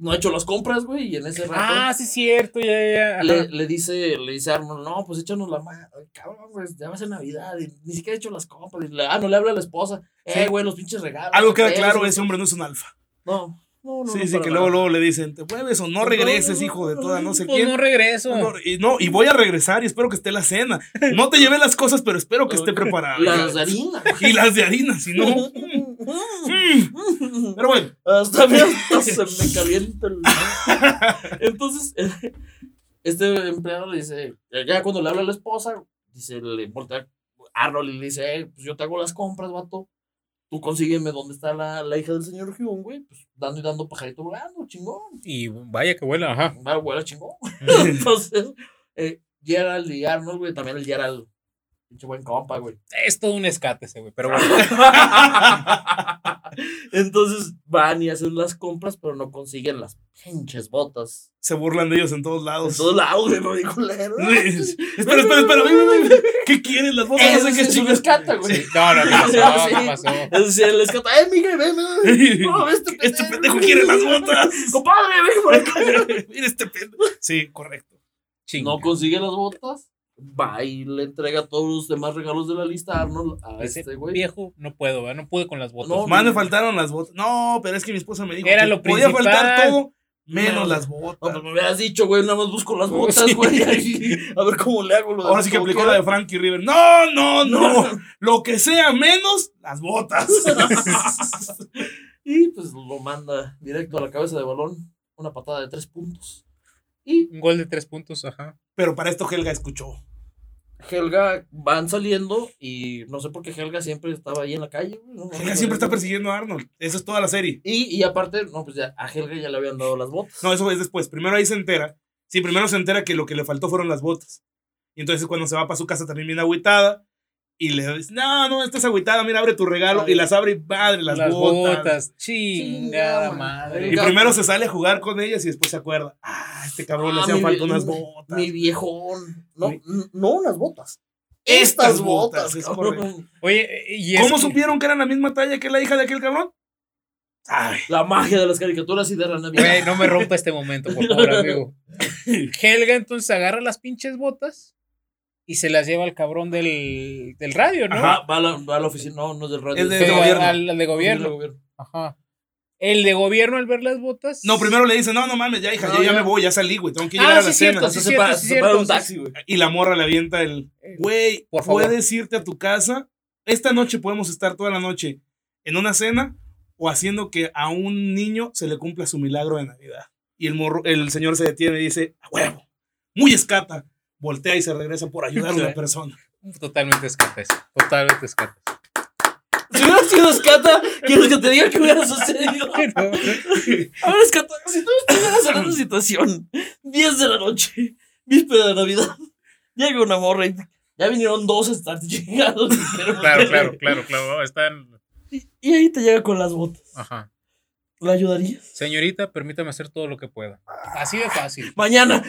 no ha hecho las compras, güey, y en ese rato Ah, sí, cierto, ya, ya. le, le dice, le dice a Arnold, no, pues échanos la mano, cabrón, güey, ya va a ser Navidad, y ni siquiera ha hecho las compras, y le- ah, no le habla a la esposa, eh, güey, los pinches regalos. Algo queda claro, ese hombre no es un alfa. No, no, no. Sí, no, sí, que nada. luego, luego le dicen, te mueves o no regreses, hijo de toda no sé Pues quién. no regreso. No, y, no, y voy a regresar y espero que esté la cena. No te llevé las cosas, pero espero que esté preparada. Las de harina. Y las de harina, si no. Pero bueno, Hasta me, hasta se me calienta el... Entonces, este empleado le dice, ya cuando le habla a la esposa, dice, le voltea a Arnold y le dice, "Eh, pues yo te hago las compras, vato. Tú consígueme dónde está la, la hija del señor Hume, güey. Pues dando y dando pajarito volando, chingón. Y vaya que vuela, ajá. Va, vuela chingón. Entonces, eh, Gerald y Arnold, güey, también el Gerald, pinche buen compa, güey. Es todo un escate ese, güey. Pero bueno. Entonces van y hacen las compras, pero no consiguen las pinches botas. se burlan de ellos en todos En lados. todos lados, güey, no digo culero. Sí. Espera, espera, espera. ¿Qué quieren las botas? No sé Ese qué es un escata, güey. Sí, No, no, ¿qué pasó? Sí. ¿Qué pasó? Es decir, el escata, ¡eh, Miguel, ven, ven! No, este pendejo, Este pendejo quiere las botas. ¡Compadre, ven por acá! Mira este pendejo. Sí, correcto. Chinga. No consigue las botas. Va y le entrega todos los demás regalos de la lista a Arnold a Ese este güey. viejo, no puedo, ¿verdad? No pude con las botas. No, Más me faltaron las botas. No, pero es que mi esposa me dijo Era que lo podía principal. faltar todo menos No. las No, botas. pues me hubieras dicho, güey, nada más busco las botas, Sí. güey. A ver cómo le hago lo Ahora sí que aplicó la de Frankie River. No, no, no. Lo que sea menos las botas. y pues lo manda directo a la cabeza de balón. Una patada de tres puntos. Y Un gol de tres puntos, ajá. Pero para esto Helga escuchó. Helga van saliendo y no sé por qué Helga siempre estaba ahí en la calle. güey, no, no, Helga siempre está persiguiendo a Arnold. Eso es toda la serie. Y, y aparte, no, pues ya a Helga ya le habían dado las botas. No, eso es después. Primero ahí se entera. Sí, primero se entera que lo que le faltó fueron las botas. Y entonces cuando se va para su casa también viene agüitada. Y le dice, no, no, estás agüitada, mira, abre tu regalo. Ay. Y las abre y madre, las, Las botas. botas. Chingada madre. Y primero se sale a jugar con ellas y después se acuerda. Ah, este cabrón le Ah, hacían falta unas botas. Mi viejón. No, Mi- no unas botas. Estas Estas botas, cabrón. Oye, y ¿Cómo que- supieron que eran la misma talla que la hija de aquel cabrón? Ay, La magia de las caricaturas y de la Navidad. Güey, no me rompa este momento, por favor, amigo. Helga entonces agarra las pinches botas y se las lleva al cabrón del, del radio, ¿no? Ajá, va a, la, va a la oficina. No, no es del radio. Es de- gobierno. Al, al de gobierno. Ajá. El de gobierno al ver las botas. No, primero le dice, no, no mames, ya hija, No, yo ya ya. me voy, ya salí, güey, tengo que llegar Ah, a la cena. sí, se, para, sí, se para un taxi, güey. Y la morra le avienta el, güey, Por favor. puedes irte a tu casa. Esta noche podemos estar toda la noche en una cena o haciendo que a un niño se le cumpla su milagro de Navidad. Y el, morro, el señor se detiene y dice, a huevo, muy escata. Voltea y se regresa por ayudar a una persona. Totalmente escates. Totalmente escates. Si hubiera sido Escata, ¿quieres que te diga que hubiera sucedido? A ver, Escata, si tú estuvieras en esa situación, 10 de la noche, víspera de Navidad, llega una morra y ya vinieron dos a estar chingados. Claro, claro, claro, claro. Están. Y, y ahí te llega con las botas. Ajá. ¿La ayudarías? Señorita, permítame hacer todo lo que pueda. Así de fácil. Mañana.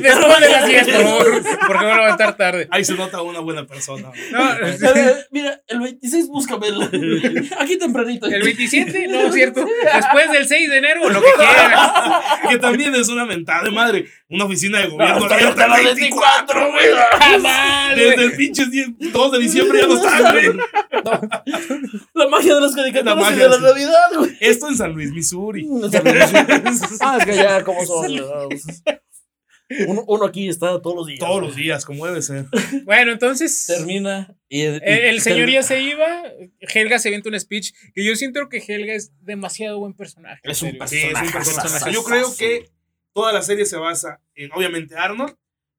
Después de las 10, por favor. Porque voy a levantar tarde. Ahí se nota una buena persona. No, ver, Mira, el 26 búscamela. Aquí tempranito. el 27, no, es cierto. Después del 6 de enero, lo que quieras. que también es una mentada de madre. Una oficina de gobierno abierta hasta el las 24, güey. Jamás, Desde el pinche 10 2 de diciembre ya no están, güey. La magia de las caricaturas La magia, de la. Navidad, güey. Esto en San Luis, Missouri. Ah, es que ya, ¿cómo son? Uno, uno aquí está todos los días. Todos los días, como debe ser. Bueno, entonces. Termina y. y- El, el señor ya se iba. Helga se avienta un speech. Que yo siento que Helga es demasiado buen personaje. Es un serio. Sí, es un Personajazo. personaje. Yo creo que toda la serie se basa en, obviamente, Arnold,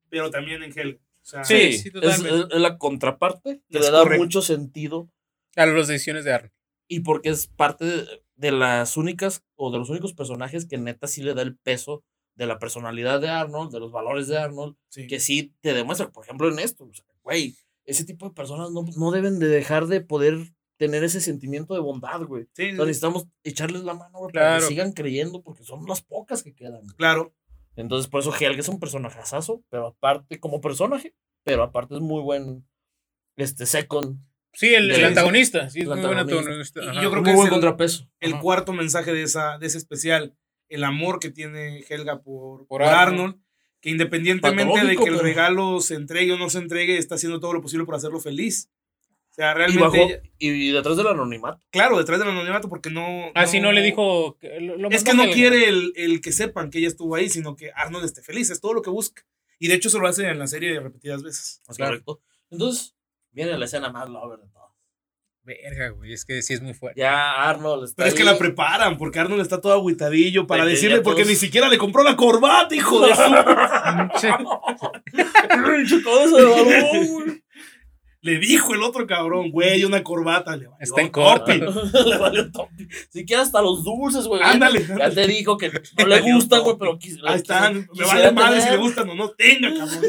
pero también en Helga. O sea, Sí, Sí, es, es la contraparte que Es le da correcto. mucho sentido A las decisiones de Arnold. Y porque es parte de, de las únicas o de los únicos personajes que neta sí le da el peso de la personalidad de Arnold, de los valores de Arnold, sí. que sí te demuestra, por ejemplo, en esto, o sea, güey, ese tipo de personas no, no deben de dejar de poder tener ese sentimiento de bondad, güey. Sí, necesitamos echarles la mano, güey, para que sigan creyendo, porque son las pocas que quedan. güey. claro. Entonces, por eso Helga es un personajazo, pero aparte, como personaje, pero aparte es muy buen, este, second, Sí, el, el antagonista. Sí, es el muy buen antagonista. Y yo creo muy que buen es el- contrapeso. El Ajá. cuarto mensaje de, esa, de ese especial, el amor que tiene Helga por, Por por Arnold. Arnold, que independientemente de Patológico, que el pero- regalo se entregue o no se entregue, está haciendo todo lo posible por hacerlo feliz. O sea, Y, realmente, bajo, ella- y detrás del anonimato. claro, detrás del anonimato, porque no... Ah, sí, no le dijo. que lo- lo Es que no Helga. quiere el, el que sepan que ella estuvo ahí, sino que Arnold esté feliz, es todo lo que busca. Y de hecho eso lo hace en la serie repetidas veces. ¿es Claro. correcto? Entonces, viene la escena más lover de todas. Verga, güey. Es que sí es muy fuerte. Ya Arnold está Pero es que la preparan, porque Arnold está todo agüitadillo para decirle, porque todos- ni siquiera le compró la corbata, hijo de su... Balón, güey. Le dijo el otro cabrón, güey, una corbata. Le valió Está en corto. Le valió topi. Si quieres hasta los dulces, güey. Ándale. Ya te dijo que no le gustan, güey, pero quis- Ahí están. Me vale madre si le gustan o no. Tenga, cabrón.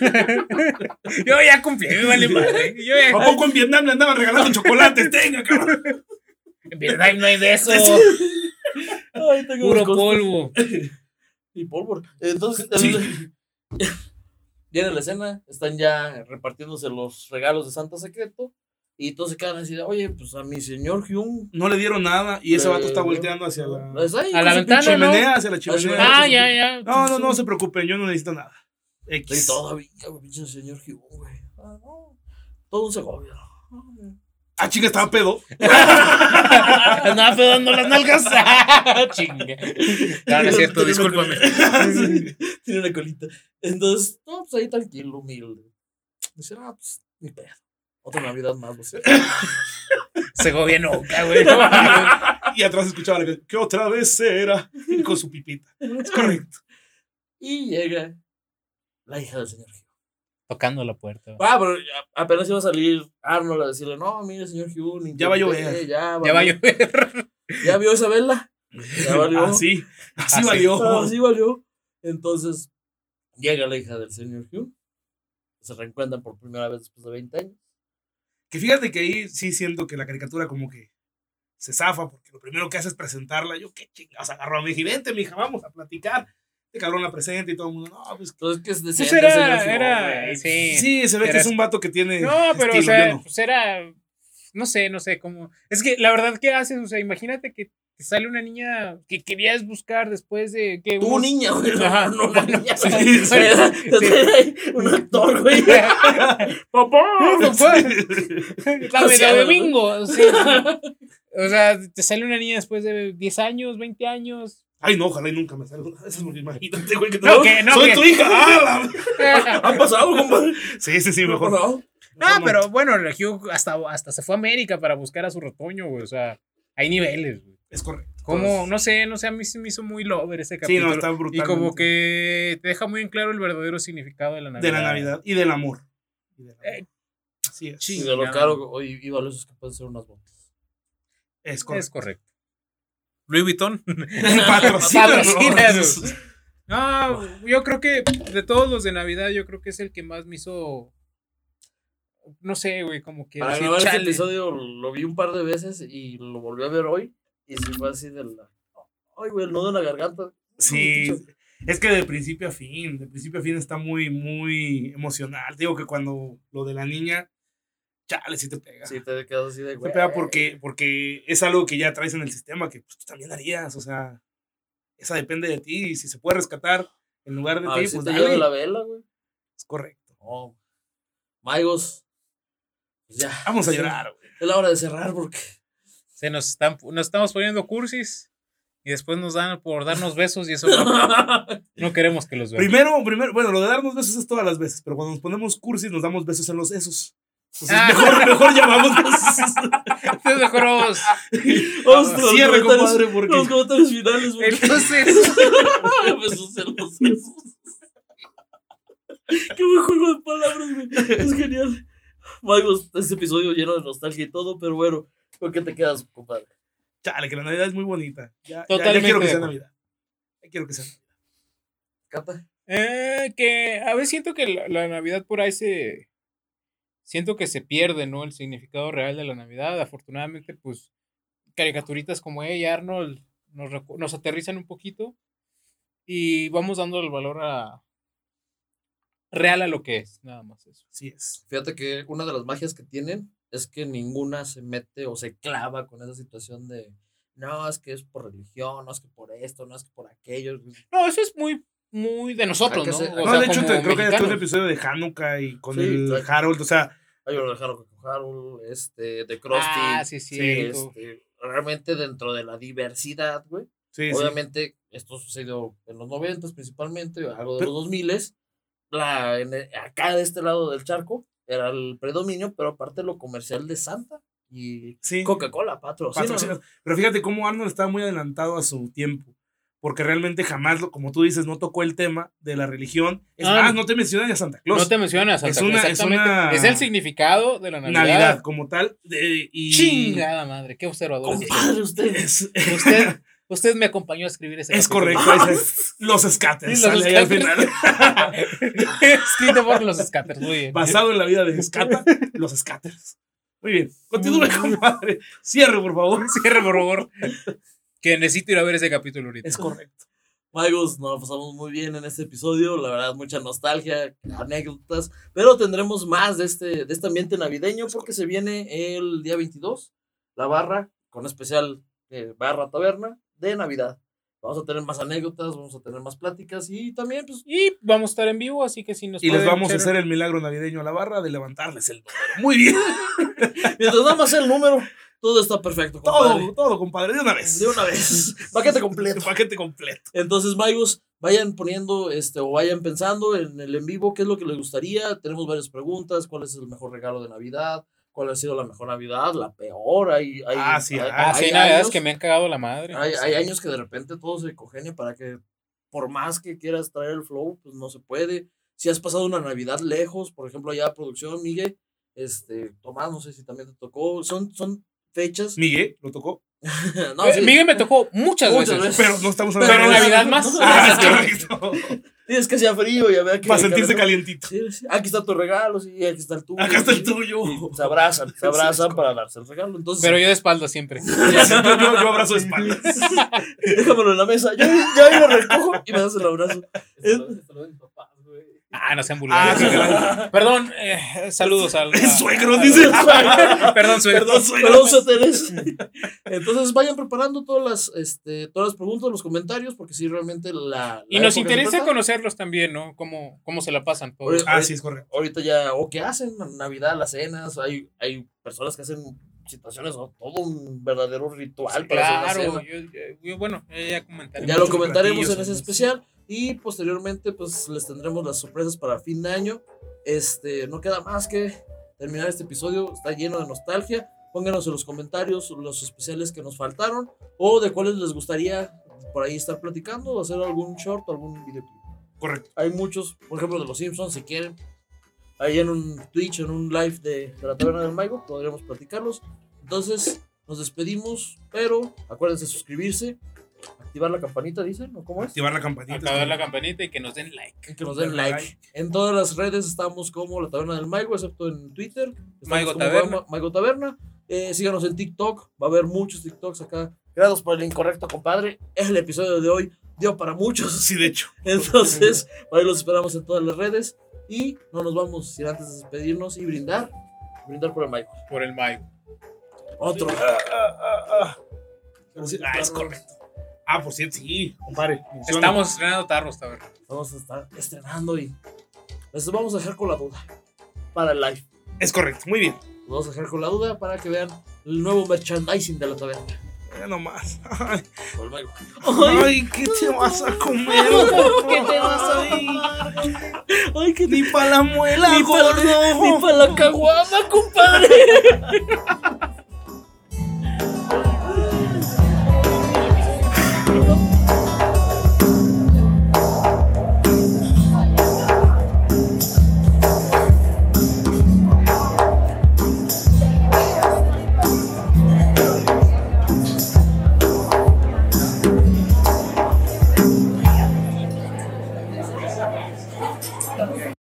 Yo ya cumplí, me vale madre. Yo ya. ¿A poco en Vietnam le andaban regalando chocolates? Tenga, cabrón. En verdad no hay de eso. Ay, tengo Puro polvo. Y pólvora. Entonces. Viene la escena, están ya repartiéndose los regalos de Santa Secreto. Y todos se quedan así de, oye, pues a mi señor Hyun. No le dieron nada y ese vato está volteando hacia la ¿está ahí A la su ventana, chimenea, hacia la chimenea. Ah, ya, ya. No, no, no se preocupen, yo no necesito nada. Y X. todavía, güey, pinche señor Hyun, güey. Ah, no. Todo un segovia. Ah. Ah, chica, estaba pedo. Andaba pedando las nalgas. Chingue. No, no es cierto, discúlpame. Tiene una colita. Entonces, no, pues ahí tranquilo, humilde. Dice, ah, pues, ni pedo. Otra Navidad más, no sé. Segovia nunca, güey. Y atrás escuchaba la que, ¿qué otra vez era? Y con su pipita. Es correcto. Y llega la hija del señor. Tocando la puerta. Ah, pero ya- apenas iba a salir Arnold a decirle, no, mire, señor Hugh, Ya va a llover. Ya, Ya va a llover. ¿Ya vio Isabela? Ya valió. Así, así Así. valió. Ah, sí valió. Entonces, llega la hija del señor Hugh. Se reencuentran por primera vez después de 20 años. Que fíjate que ahí sí siento que la caricatura como que se zafa, porque lo primero que hace es presentarla. Yo, qué chingados, agarro a mi hija vente, mija, vamos a platicar. Este cabrón la presenta y todo el mundo, no, pues. Entonces, ¿qué es Pues decente el señor era, era, sí. Sí, se ve que es un vato que tiene. No, pero, o estilo, sea, yo no. pues era, no sé, no sé cómo. Es que la verdad, ¿qué haces? O sea, imagínate que te sale una niña que querías buscar después de que Tú, unos- niña, güey. No, Ajá. no, una niña. Sí, sí, sí. Un actor, güey. Papá. O sea, de sí. O sea, te sale una niña después de 10 años, 20 años. Ay, no, ojalá y nunca me salga. una de esas, porque imagínate, güey, que te No, digo, que- no, Soy que- tu hija. ¡Ah, la- ¿Ha pasado, compadre? Sí, sí, sí, mejor. No. Ah, no. pero bueno, el Hugh hasta, hasta se fue a América para buscar a su retoño, güey. O sea, hay niveles, güey. Es correcto. Como, no sé, no sé, a mí se me hizo muy lover ese Sí, capítulo. no, está brutal. y como que te deja muy en claro el verdadero significado de la Navidad. De la Navidad y del amor. Y del amor. Eh, Así es. sí. Y de lo caro hoy y valiosos que pueden ser unas botas. Es correcto. Es correcto. Louis Vuitton. Patrocínanos. No, yo creo que de todos los de Navidad, yo creo que es el que más me hizo. No sé, güey, como que. Para grabar este episodio lo vi un par de veces y lo volví a ver hoy. Y sí fue así de la. Ay, güey, el nudo en la garganta. Sí, es que de principio a fin, de principio a fin está muy, muy emocional. Digo que cuando lo de la niña, chale, sí te pega. Sí, te quedas así de te güey. pega porque, porque es algo que ya traes en el sistema que pues, tú también harías, o sea, esa depende de ti y si se puede rescatar en lugar de A ti, ver si pues te dale. lleva la vela, güey. Es correcto. No. Maigos. Pues ya. Vamos a Sí, llorar, güey. Es la hora de cerrar porque. Se nos, están, nos estamos poniendo cursis y después nos dan por darnos besos y eso no, no queremos que los vean. Primero, primero, bueno, lo de darnos besos es todas las veces, pero cuando nos ponemos cursis nos damos besos en los esos. Entonces, Ah. mejor, mejor llamamos. Entonces mejor vamos. Ostras, Cierre, los comentarios- compadre, porque- Los comentarios finales, güey. Entonces. Qué buen juego de palabras, güey. Es genial. Maigos, este episodio lleno de nostalgia y todo, pero bueno, ¿con qué te quedas, compadre? Chale, que la Navidad es muy bonita. Ya, ya- ya, Totalmente quiero que sea. Navidad. Ya quiero que sea Navidad. Cata. eh, que a veces siento que la, la Navidad por ahí se. Siento que se pierde, ¿no? El significado real de la Navidad. Afortunadamente, pues, caricaturitas como ella y Arnold nos, nos aterrizan un poquito y vamos dando el valor a. real a lo que es, nada más eso. Así es. Fíjate que una de las magias que tienen es que ninguna se mete o se clava con esa situación de no, es que es por religión, no es que por esto, no es que por aquello. No, eso es muy, muy de nosotros, ¿no? O No, sea, de hecho, te- creo que después del mexicanos. episodio de Hanukkah y con Sí, el. Harold, o sea, Hay de Harold Harold, este, de Krusty. Ah, sí, sí. este, realmente dentro de la diversidad, güey. sí, sí. Obviamente, esto sucedió en los 90 principalmente, algo de Pero- los 2000 la en el- acá de este lado del charco era el predominio, pero aparte lo comercial de Santa y Sí. Coca-Cola, patrocinas. Pero fíjate cómo Arnold estaba muy adelantado a su tiempo. Porque realmente jamás, como tú dices, no tocó el tema de la religión. Es Ah. más, no te mencionan a Santa Claus. No te mencionas, Santa Es Claus, una- es una- Es el significado de la Navidad. Navidad. como tal. de- y Chingada madre, qué observador. es Compadre, usted. Es, Usted, usted me acompañó a escribir ese es capítulo. correcto. ese- los scatters. Sí, los sale ahí al final. Escrito por los scatters, muy bien. Basado en la vida de Scata, los scatters. Muy bien. Continúe, compadre. Cierre, por favor. Cierre, por favor. Que necesito ir a ver ese capítulo ahorita. Es correcto. Magos, nos pasamos muy bien en este episodio, la verdad, mucha nostalgia, anécdotas, pero tendremos más de este, de este ambiente navideño porque se viene el día 22, la barra, con especial eh, barra taberna de Navidad. Vamos a tener más anécdotas, vamos a tener más pláticas y también, pues, Y vamos a estar en vivo, así que si nos Y les vamos a echar- hacer el milagro navideño a la barra de levantarles el número. Muy bien. mientras nada más el número, todo está perfecto, compadre. Todo, todo, compadre, de una vez. De una vez, paquete completo. Paquete completo. Entonces, Magos, vayan poniendo este o vayan pensando en el en vivo qué es lo que les gustaría. Tenemos varias preguntas. ¿Cuál es el mejor regalo de Navidad? ¿Cuál ha sido la mejor Navidad? ¿La peor? Hay, hay, Ah, sí, hay, ah, Ah, sí, hay navidades años, que me han cagado la madre. hay, hay años que de repente todo se cogene para que por más que quieras traer el flow, pues no se puede. Si has pasado una Navidad lejos, por ejemplo, allá producción, Miguel, este, Tomás, no sé si también te tocó, son, son fechas. Miguel, ¿lo tocó? no, Eh, sí, Miguel me tocó muchas, Muchas veces. veces. Pero no estamos Pero hablando en de Navidad más. Ah, es correcto. sí, es que hacía frío y había que. Para sentirse calientito. Sí, sí, Aquí está tu regalo, sí, aquí está el tuyo. Acá está el tuyo. Y se abrazan, se abrazan para darse el regalo. Entonces, Pero yo de espalda siempre. yo, abrazo de espaldas. déjamelo en la mesa. Yo ya ahí lo recojo y me das el abrazo. Es- Ah, no sean Ah, vulgares. sí, claro. Perdón, eh, saludos al. Es suegro, dice. Perdón, suegro. Perdón, suegro. Perdón, Soteres. Entonces vayan preparando todas las, este, todas las preguntas, los comentarios, porque sí, realmente la. Y nos interesa conocerlos también, ¿no? Cómo, cómo se la pasan todos. Ah, sí, es correcto. Ahorita ya, o qué hacen, en Navidad, las cenas, hay, hay personas que hacen situaciones, o todo un verdadero ritual para hacer Claro, una cena. yo, yo- yo- bueno, ya comentaré. Ya lo comentaremos en ese sí. especial y posteriormente pues les tendremos las sorpresas para fin de año. Este, no queda más que terminar este episodio, está lleno de nostalgia. Pónganos en los comentarios los especiales que nos faltaron o de cuáles les gustaría por ahí estar platicando o hacer algún short o algún videoclip. Correcto. Hay muchos, por ejemplo, de los Simpsons, si quieren. Ahí en un Twitch, en un live de, de la Taberna del Maigo, podríamos platicarlos. Entonces, nos despedimos, pero acuérdense de suscribirse, activar la campanita, dicen, ¿o cómo es? Activar la campanita. Acabar la campanita y que nos den like. Que nos den like. En todas las redes estamos como la Taberna del Maigo, excepto en Twitter. Maigo Taberna. Ma- Maigo Taberna. Eh, síganos en TikTok, va a haber muchos TikToks acá. Gracias por el incorrecto, compadre. El episodio de hoy dio para muchos. Sí, de hecho. Entonces, ahí los esperamos en todas las redes. Y no nos vamos sin antes de despedirnos y brindar. Brindar por el Maigo. Por el mayo. Otro. Ah, ah, ah, ah. Ah, es correcto. Ah, por cierto, sí, compadre. menciona. Estamos estrenando tarros, a ver. Vamos a estar estrenando y les vamos a dejar con la duda para el live. Es correcto, muy bien. Los vamos a dejar con la duda para que vean el nuevo merchandising de la taberna. Ya nomás. Ay, Por el Maigo. ay, ¿qué te vas a comer? ¿Qué te vas a Ay, que Ni para la muela, Ni para gordo. la caguama, compadre.